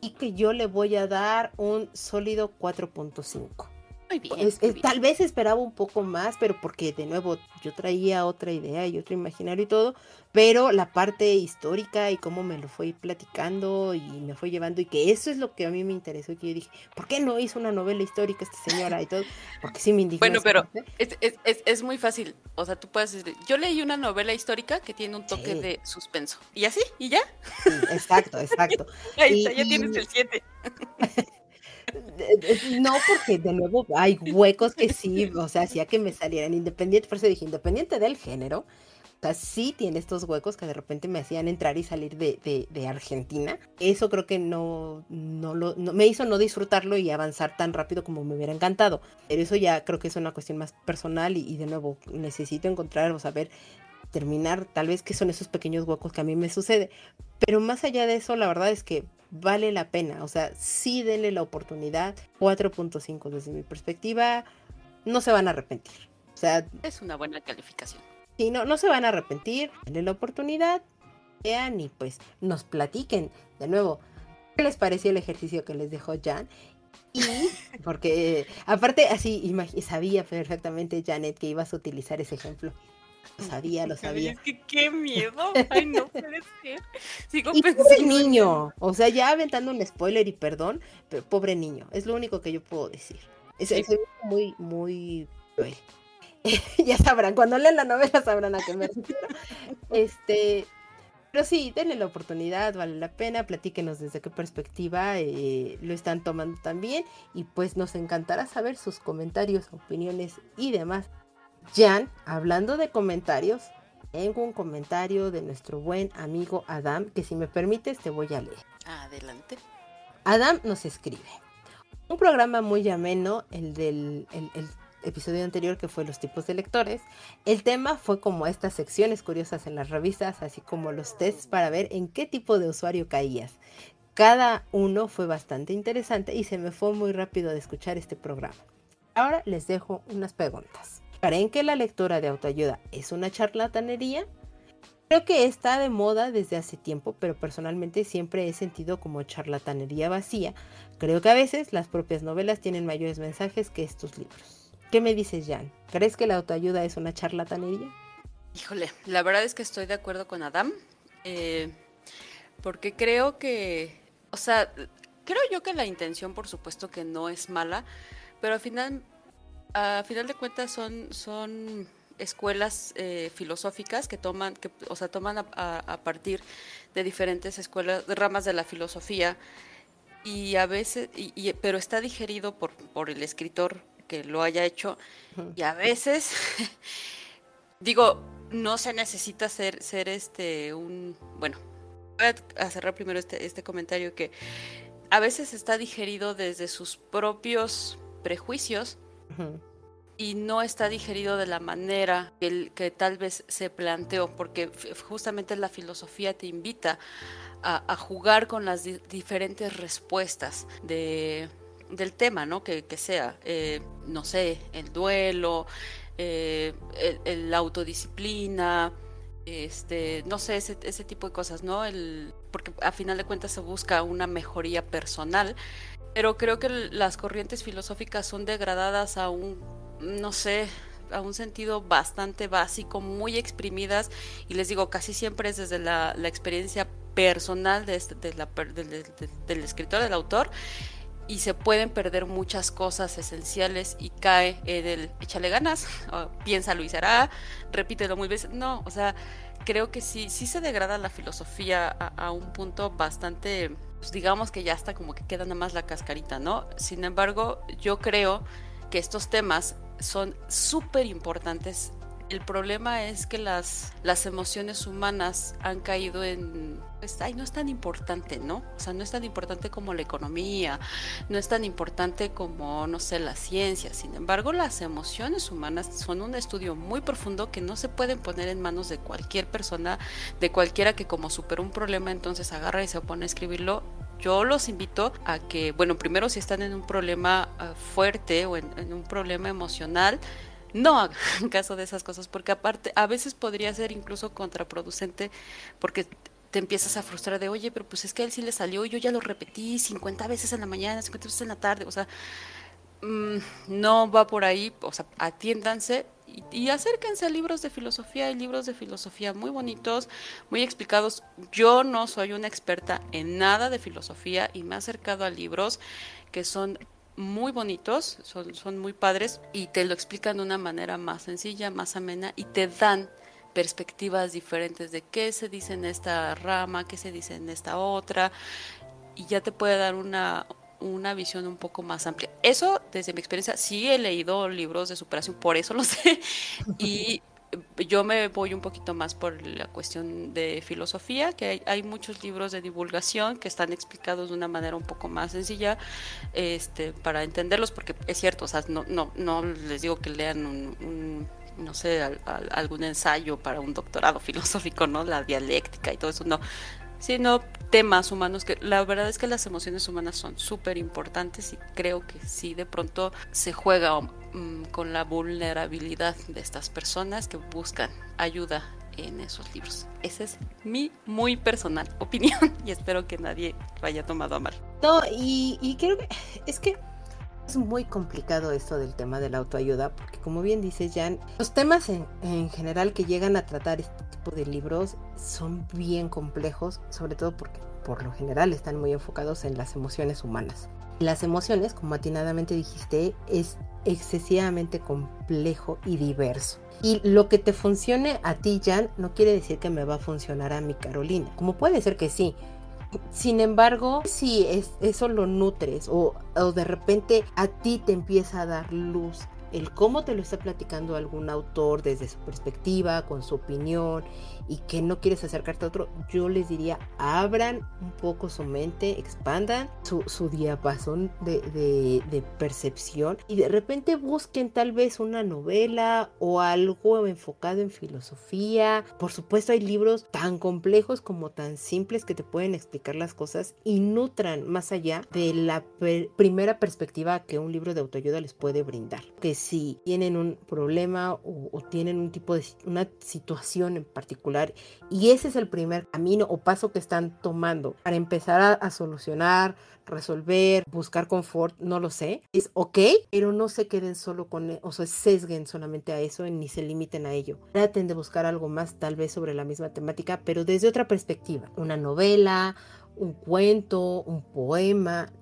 Y que yo le voy a dar un sólido 4.5. Muy bien. Es- muy es- bien. tal vez esperaba un poco más, pero porque de nuevo yo traía otra idea y otro imaginario y todo, pero la parte histórica y cómo me lo fue platicando y me fue llevando y que eso es lo que a mí me interesó y que yo dije, ¿por qué no hizo una novela histórica esta señora y todo? Porque sí me indignó. Bueno, pero es, es, es, es muy fácil. O sea, tú puedes decir, yo leí una novela histórica que tiene un toque Sí. de suspenso. Y así, y ya. Sí, exacto, exacto. Ahí Y- está, ya y- tienes el 7. No, porque de nuevo hay huecos que sí, o sea, hacía que me salieran independiente, por eso dije, independiente del género, o sea, sí tiene estos huecos que de repente me hacían entrar y salir de, Argentina. Eso creo que no, no lo, no- me hizo no disfrutarlo y avanzar tan rápido como me hubiera encantado. Pero eso ya creo que es una cuestión más personal y, y de nuevo necesito encontrar o saber terminar tal vez qué son esos pequeños huecos que a mí me sucede. Pero más allá de eso, la verdad es que vale la pena. O sea, sí denle la oportunidad. 4.5 desde mi perspectiva. No se van a arrepentir. O sea, Es una buena calificación. si no, no se van a arrepentir. Denle la oportunidad. Vean y pues nos platiquen de nuevo. ¿Qué les pareció el ejercicio que les dejó Jan? Y porque eh, aparte así sabía perfectamente Janet que ibas a utilizar ese ejemplo. Lo sabía, lo sabía. Es que qué miedo. Ay, no puede ser. Sigo Y pobre pensando. en niño, o sea, ya aventando un spoiler y perdón, pero pobre niño, es lo único que yo puedo decir. Es, Sí. es muy, muy cruel. ya sabrán, cuando lean la novela sabrán a qué me refiero. Este, pero sí, denle la oportunidad, vale la pena, platíquenos desde qué perspectiva eh, lo están tomando también y pues nos encantará saber sus comentarios, opiniones y demás. Jan, hablando de comentarios, tengo un comentario de nuestro buen amigo Adam que si me permites te voy a leer. Adelante. Adam nos escribe. Un programa muy ameno, el del el- el episodio anterior que fue los tipos de lectores. El tema fue como estas secciones curiosas en las revistas, así como los tests para ver en qué tipo de usuario caías. Cada uno fue bastante interesante y se me fue muy rápido de escuchar este programa. Ahora les dejo unas preguntas. ¿Creen que la lectura de autoayuda es una charlatanería? Creo que está de moda desde hace tiempo, pero personalmente siempre he sentido como charlatanería vacía. Creo que a veces las propias novelas tienen mayores mensajes que estos libros. ¿Qué me dices, Jan? ¿Crees que la autoayuda es una charlatanería? Híjole, la verdad es que estoy de acuerdo con Adam, eh, porque creo que, o sea, creo yo que la intención, por supuesto, que no es mala, pero al final, a final de cuentas son, son escuelas eh, filosóficas que toman, que, o sea, toman a, a- a partir de diferentes escuelas, ramas de la filosofía, y a veces, y- y- pero está digerido por, por el escritor que lo haya hecho, y a veces, digo, no se necesita ser, ser este un, bueno, voy a cerrar primero este, este comentario que a veces está digerido desde sus propios prejuicios y no está digerido de la manera que, que tal vez se planteó, porque justamente la filosofía te invita a, jugar con las diferentes respuestas de, del tema, ¿no? Que, sea, eh, no sé, el duelo, eh, la autodisciplina, este, no sé, ese, ese, tipo de cosas, ¿no? El, porque a final de cuentas se busca una mejoría personal, pero creo que las corrientes filosóficas son degradadas a un no sé, a un sentido bastante básico, muy exprimidas, y les digo, casi siempre es desde la, experiencia personal de este, de la, del escritor, del autor, y se pueden perder muchas cosas esenciales y cae en el échale ganas, piensa lo y será, repítelo muy veces. No, o sea, creo que sí, sí se degrada la filosofía a, un punto bastante, pues digamos que ya está como que queda nada más la cascarita, ¿no? Sin embargo, yo creo que estos temas son súper importantes. El problema es que las, las emociones humanas han caído en, pues, ay, no es tan importante, ¿no? O sea, no es tan importante como la economía, no es tan importante como, no sé, la ciencia. Sin embargo, las emociones humanas son un estudio muy profundo que no se pueden poner en manos de cualquier persona, de cualquiera que como superó un problema, entonces agarra y se pone a escribirlo yo los invito a que, bueno, primero si están en un problema ah, fuerte o en, un problema emocional, no hagan caso de esas cosas, porque aparte a veces podría ser incluso contraproducente, porque te empiezas a frustrar de, oye, pero pues es que a él sí le salió y yo ya lo repetí 50 veces en la mañana, 50 veces en la tarde, o sea, mm, no va por ahí, o sea, atiéndanse y, acérquense a libros de filosofía, hay libros de filosofía muy bonitos, muy explicados. Yo no soy una experta en nada de filosofía y me he acercado a libros que son muy bonitos, son, son muy padres y te lo explican de una manera más sencilla, más amena y te dan perspectivas diferentes de qué se dice en esta rama, qué se dice en esta otra y ya te puede dar una, una visión un poco más amplia. Eso, desde mi experiencia, sí he leído libros de superación, por eso lo sé. Y yo me voy un poquito más por la cuestión de filosofía, que hay, muchos libros de divulgación que están explicados de una manera un poco más sencilla este, para entenderlos, porque es cierto, o sea, no, no, no les digo que lean un, no sé, algún ensayo para un doctorado filosófico, ¿no? La dialéctica y todo eso, no sino temas humanos que la verdad es que las emociones humanas son súper importantes y creo que sí de pronto se juega mm, con la vulnerabilidad de estas personas que buscan ayuda en esos libros. Esa es mi muy personal opinión y espero que nadie lo haya tomado a mal. No, y, y creo que es que es muy complicado esto del tema de la autoayuda, porque como bien dice Jan, los temas en, en, general que llegan a tratar este de libros son bien complejos, sobre todo porque por lo general están muy enfocados en las emociones humanas. Las emociones, como atinadamente dijiste, es excesivamente complejo y diverso. Y lo que te funcione a ti, Jan, no quiere decir que me va a funcionar a mi Carolina. Como puede ser que sí, sin embargo, si es, eso lo nutres o, o de repente a ti te empieza a dar luz el cómo te lo está platicando algún autor desde su perspectiva, con su opinión y que no quieres acercarte a otro, yo les diría, abran un poco su mente, expandan su, su diapasón de, de, percepción y de repente busquen tal vez una novela o algo enfocado en filosofía. Por supuesto hay libros tan complejos como tan simples que te pueden explicar las cosas y nutran más allá de la primera perspectiva que un libro de autoayuda les puede brindar. Que si tienen un problema o, o tienen un tipo de una situación en particular, y ese es el primer camino o paso que están tomando para empezar a, solucionar, resolver, buscar confort, no lo sé. Es ok, pero no se queden solo con, e, o sea, sesguen solamente a eso ni se limiten a ello. Traten de buscar algo más tal vez sobre la misma temática, pero desde otra perspectiva. Una novela, un cuento, un poema,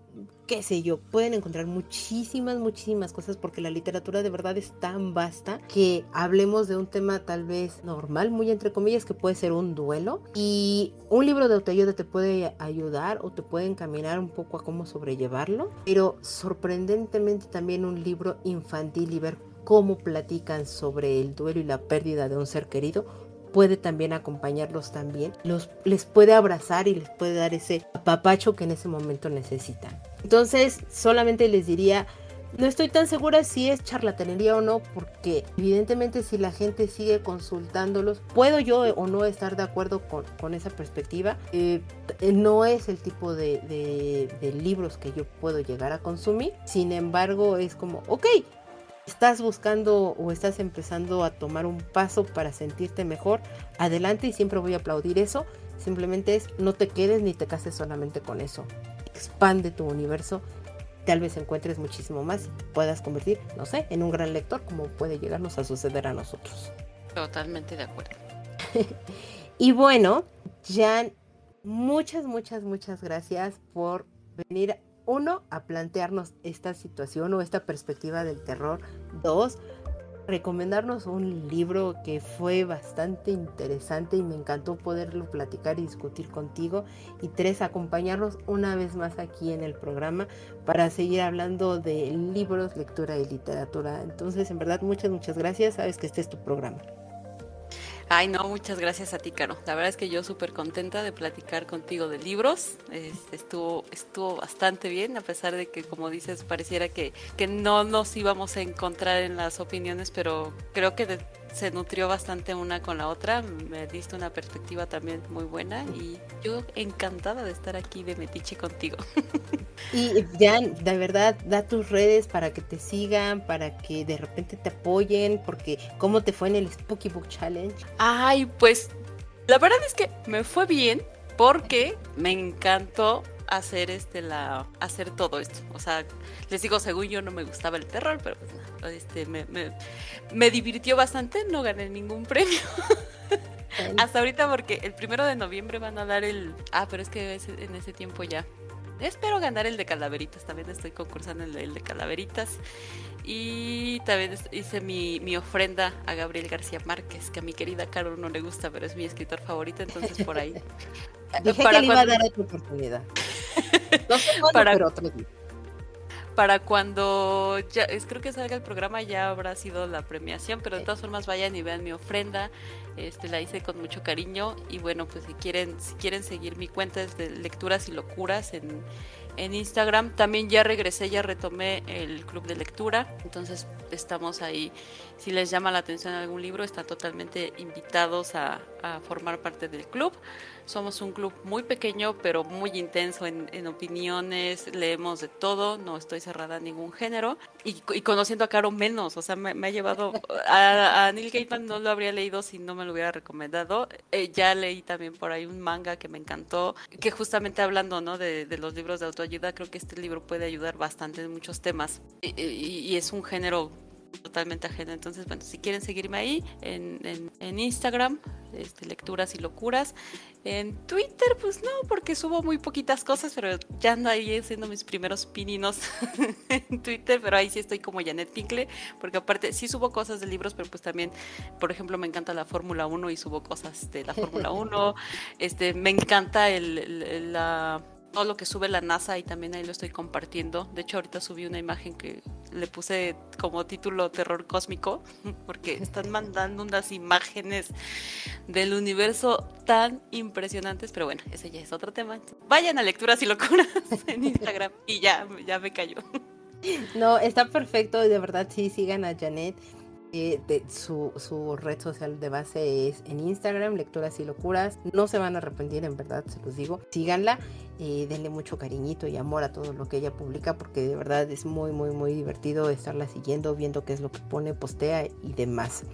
qué sé yo, pueden encontrar muchísimas, muchísimas cosas porque la literatura de verdad es tan vasta que hablemos de un tema tal vez normal, muy entre comillas, que puede ser un duelo y un libro de autoayuda te puede ayudar o te puede encaminar un poco a cómo sobrellevarlo, pero sorprendentemente también un libro infantil y ver cómo platican sobre el duelo y la pérdida de un ser querido puede también acompañarlos también, los, les puede abrazar y les puede dar ese apapacho que en ese momento necesitan. Entonces, solamente les diría, no estoy tan segura si es charlatanería o no, porque evidentemente si la gente sigue consultándolos, puedo yo o no estar de acuerdo con, esa perspectiva. Eh, no es el tipo de, de libros que yo puedo llegar a consumir. Sin embargo, es como, ok, estás buscando o estás empezando a tomar un paso para sentirte mejor, adelante y siempre voy a aplaudir eso. Simplemente es no te quedes ni te cases solamente con eso. Expande tu universo tal vez encuentres muchísimo más y puedas convertir, no sé, en un gran lector como puede llegarnos a suceder a nosotros. Totalmente de acuerdo. y bueno, Jan, muchas, muchas, muchas gracias por venir, uno, a plantearnos esta situación o esta perspectiva del terror. Dos, recomendarnos un libro que fue bastante interesante y me encantó poderlo platicar y discutir contigo. Y tres, acompañarnos una vez más aquí en el programa para seguir hablando de libros, lectura y literatura. Entonces, en verdad, muchas, muchas gracias. Sabes que este es tu programa. Ay, no, muchas gracias a ti, Caro. La verdad es que yo súper contenta de platicar contigo de libros. estuvo, estuvo bastante bien, a pesar de que, como dices, pareciera que, que no nos íbamos a encontrar en las opiniones, pero creo que de, se nutrió bastante una con la otra, me diste una perspectiva también muy buena y yo encantada de estar aquí de metiche contigo. Y Jan, de verdad, da tus redes para que te sigan, para que de repente te apoyen, porque ¿cómo te fue en el Spooky Book Challenge? Ay, pues la verdad es que me fue bien porque me encantó hacer este la hacer todo esto. O sea, les digo, según yo no me gustaba el terror, pero pues este me, me, divirtió bastante, no gané ningún premio. Hasta ahorita porque el primero de noviembre van a dar el ah, pero es que en ese tiempo ya. Espero ganar el de calaveritas, también estoy concursando en el de calaveritas. Y también hice mi, mi, ofrenda a Gabriel García Márquez, que a mi querida Caro no le gusta, pero es mi escritor favorito, entonces por ahí. Dije que le iba a dar otra oportunidad. No sé para, pero otro día. Para cuando ya, es, creo que salga el programa ya habrá sido la premiación, pero de todas formas vayan y vean mi ofrenda. Este la hice con mucho cariño y bueno, pues si quieren si quieren seguir mi cuenta es de lecturas y locuras en en Instagram. También ya regresé, ya retomé el club de lectura. Entonces estamos ahí. Si les llama la atención algún libro, están totalmente invitados a, formar parte del club. Somos un club muy pequeño, pero muy intenso en, opiniones. Leemos de todo, no estoy cerrada a ningún género. Y, conociendo a Caro menos, o sea, me, ha llevado... A, Neil Gaiman no lo habría leído si no me lo hubiera recomendado. Eh, ya leí también por ahí un manga que me encantó, que justamente hablando ¿no? de, los libros de autoayuda, creo que este libro puede ayudar bastante en muchos temas. y es un género totalmente ajeno. Entonces, bueno, si quieren seguirme ahí en, en, Instagram, este, lecturas y locuras. En Twitter, pues no, porque subo muy poquitas cosas, pero ya ando ahí haciendo mis primeros pininos en Twitter, pero ahí sí estoy como Janet Tinkle, porque aparte sí subo cosas de libros, pero pues también, por ejemplo, me encanta la Fórmula 1 y subo cosas de la Fórmula 1. Este, me encanta el, la todo lo que sube la NASA y también ahí lo estoy compartiendo. De hecho, ahorita subí una imagen que le puse como título Terror Cósmico, porque están mandando unas imágenes del universo tan impresionantes, pero bueno, ese ya es otro tema. Vayan a Lecturas y Locuras en Instagram y ya, ya me cayó. No, está perfecto, de verdad sí, sigan a Janet. Eh, su, su, red social de base es en Instagram, Lecturas y Locuras. No se van a arrepentir, en verdad, se los digo. Síganla, eh, denle mucho cariñito y amor a todo lo que ella publica, porque de verdad es muy, muy, muy divertido estarla siguiendo, viendo qué es lo que pone, postea y demás.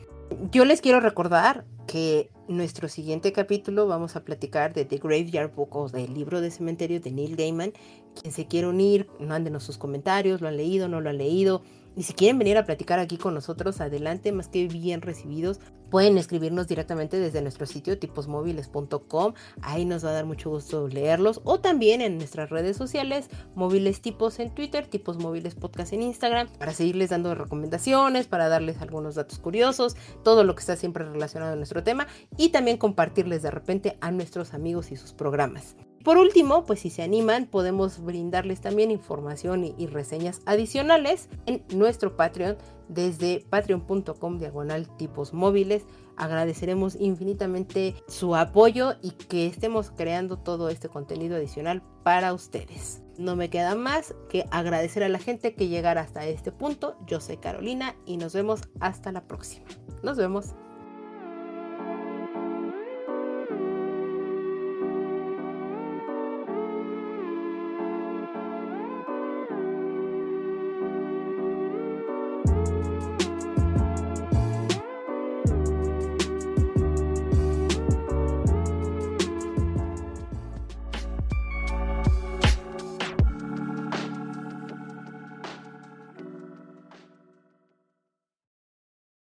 Yo les quiero recordar que nuestro siguiente capítulo vamos a platicar de The Graveyard Book o del libro de cementerio de Neil Gaiman. Quien se quiera unir, mándenos sus comentarios, lo han leído, no lo han leído, y si quieren venir a platicar aquí con nosotros, adelante, más que bien recibidos. Pueden escribirnos directamente desde nuestro sitio tiposmóviles.com. Ahí nos va a dar mucho gusto leerlos. O también en nuestras redes sociales, móviles tipos en Twitter, tipos móviles podcast en Instagram, para seguirles dando recomendaciones, para darles algunos datos curiosos, todo lo que está siempre relacionado a nuestro tema y también compartirles de repente a nuestros amigos y sus programas. Por último, pues si se animan, podemos brindarles también información y, reseñas adicionales en nuestro Patreon desde patreon.com diagonal tipos móviles. agradeceremos infinitamente su apoyo y que estemos creando todo este contenido adicional para ustedes. No me queda más que agradecer a la gente que llegara hasta este punto. Yo soy Carolina y nos vemos hasta la próxima. Nos vemos.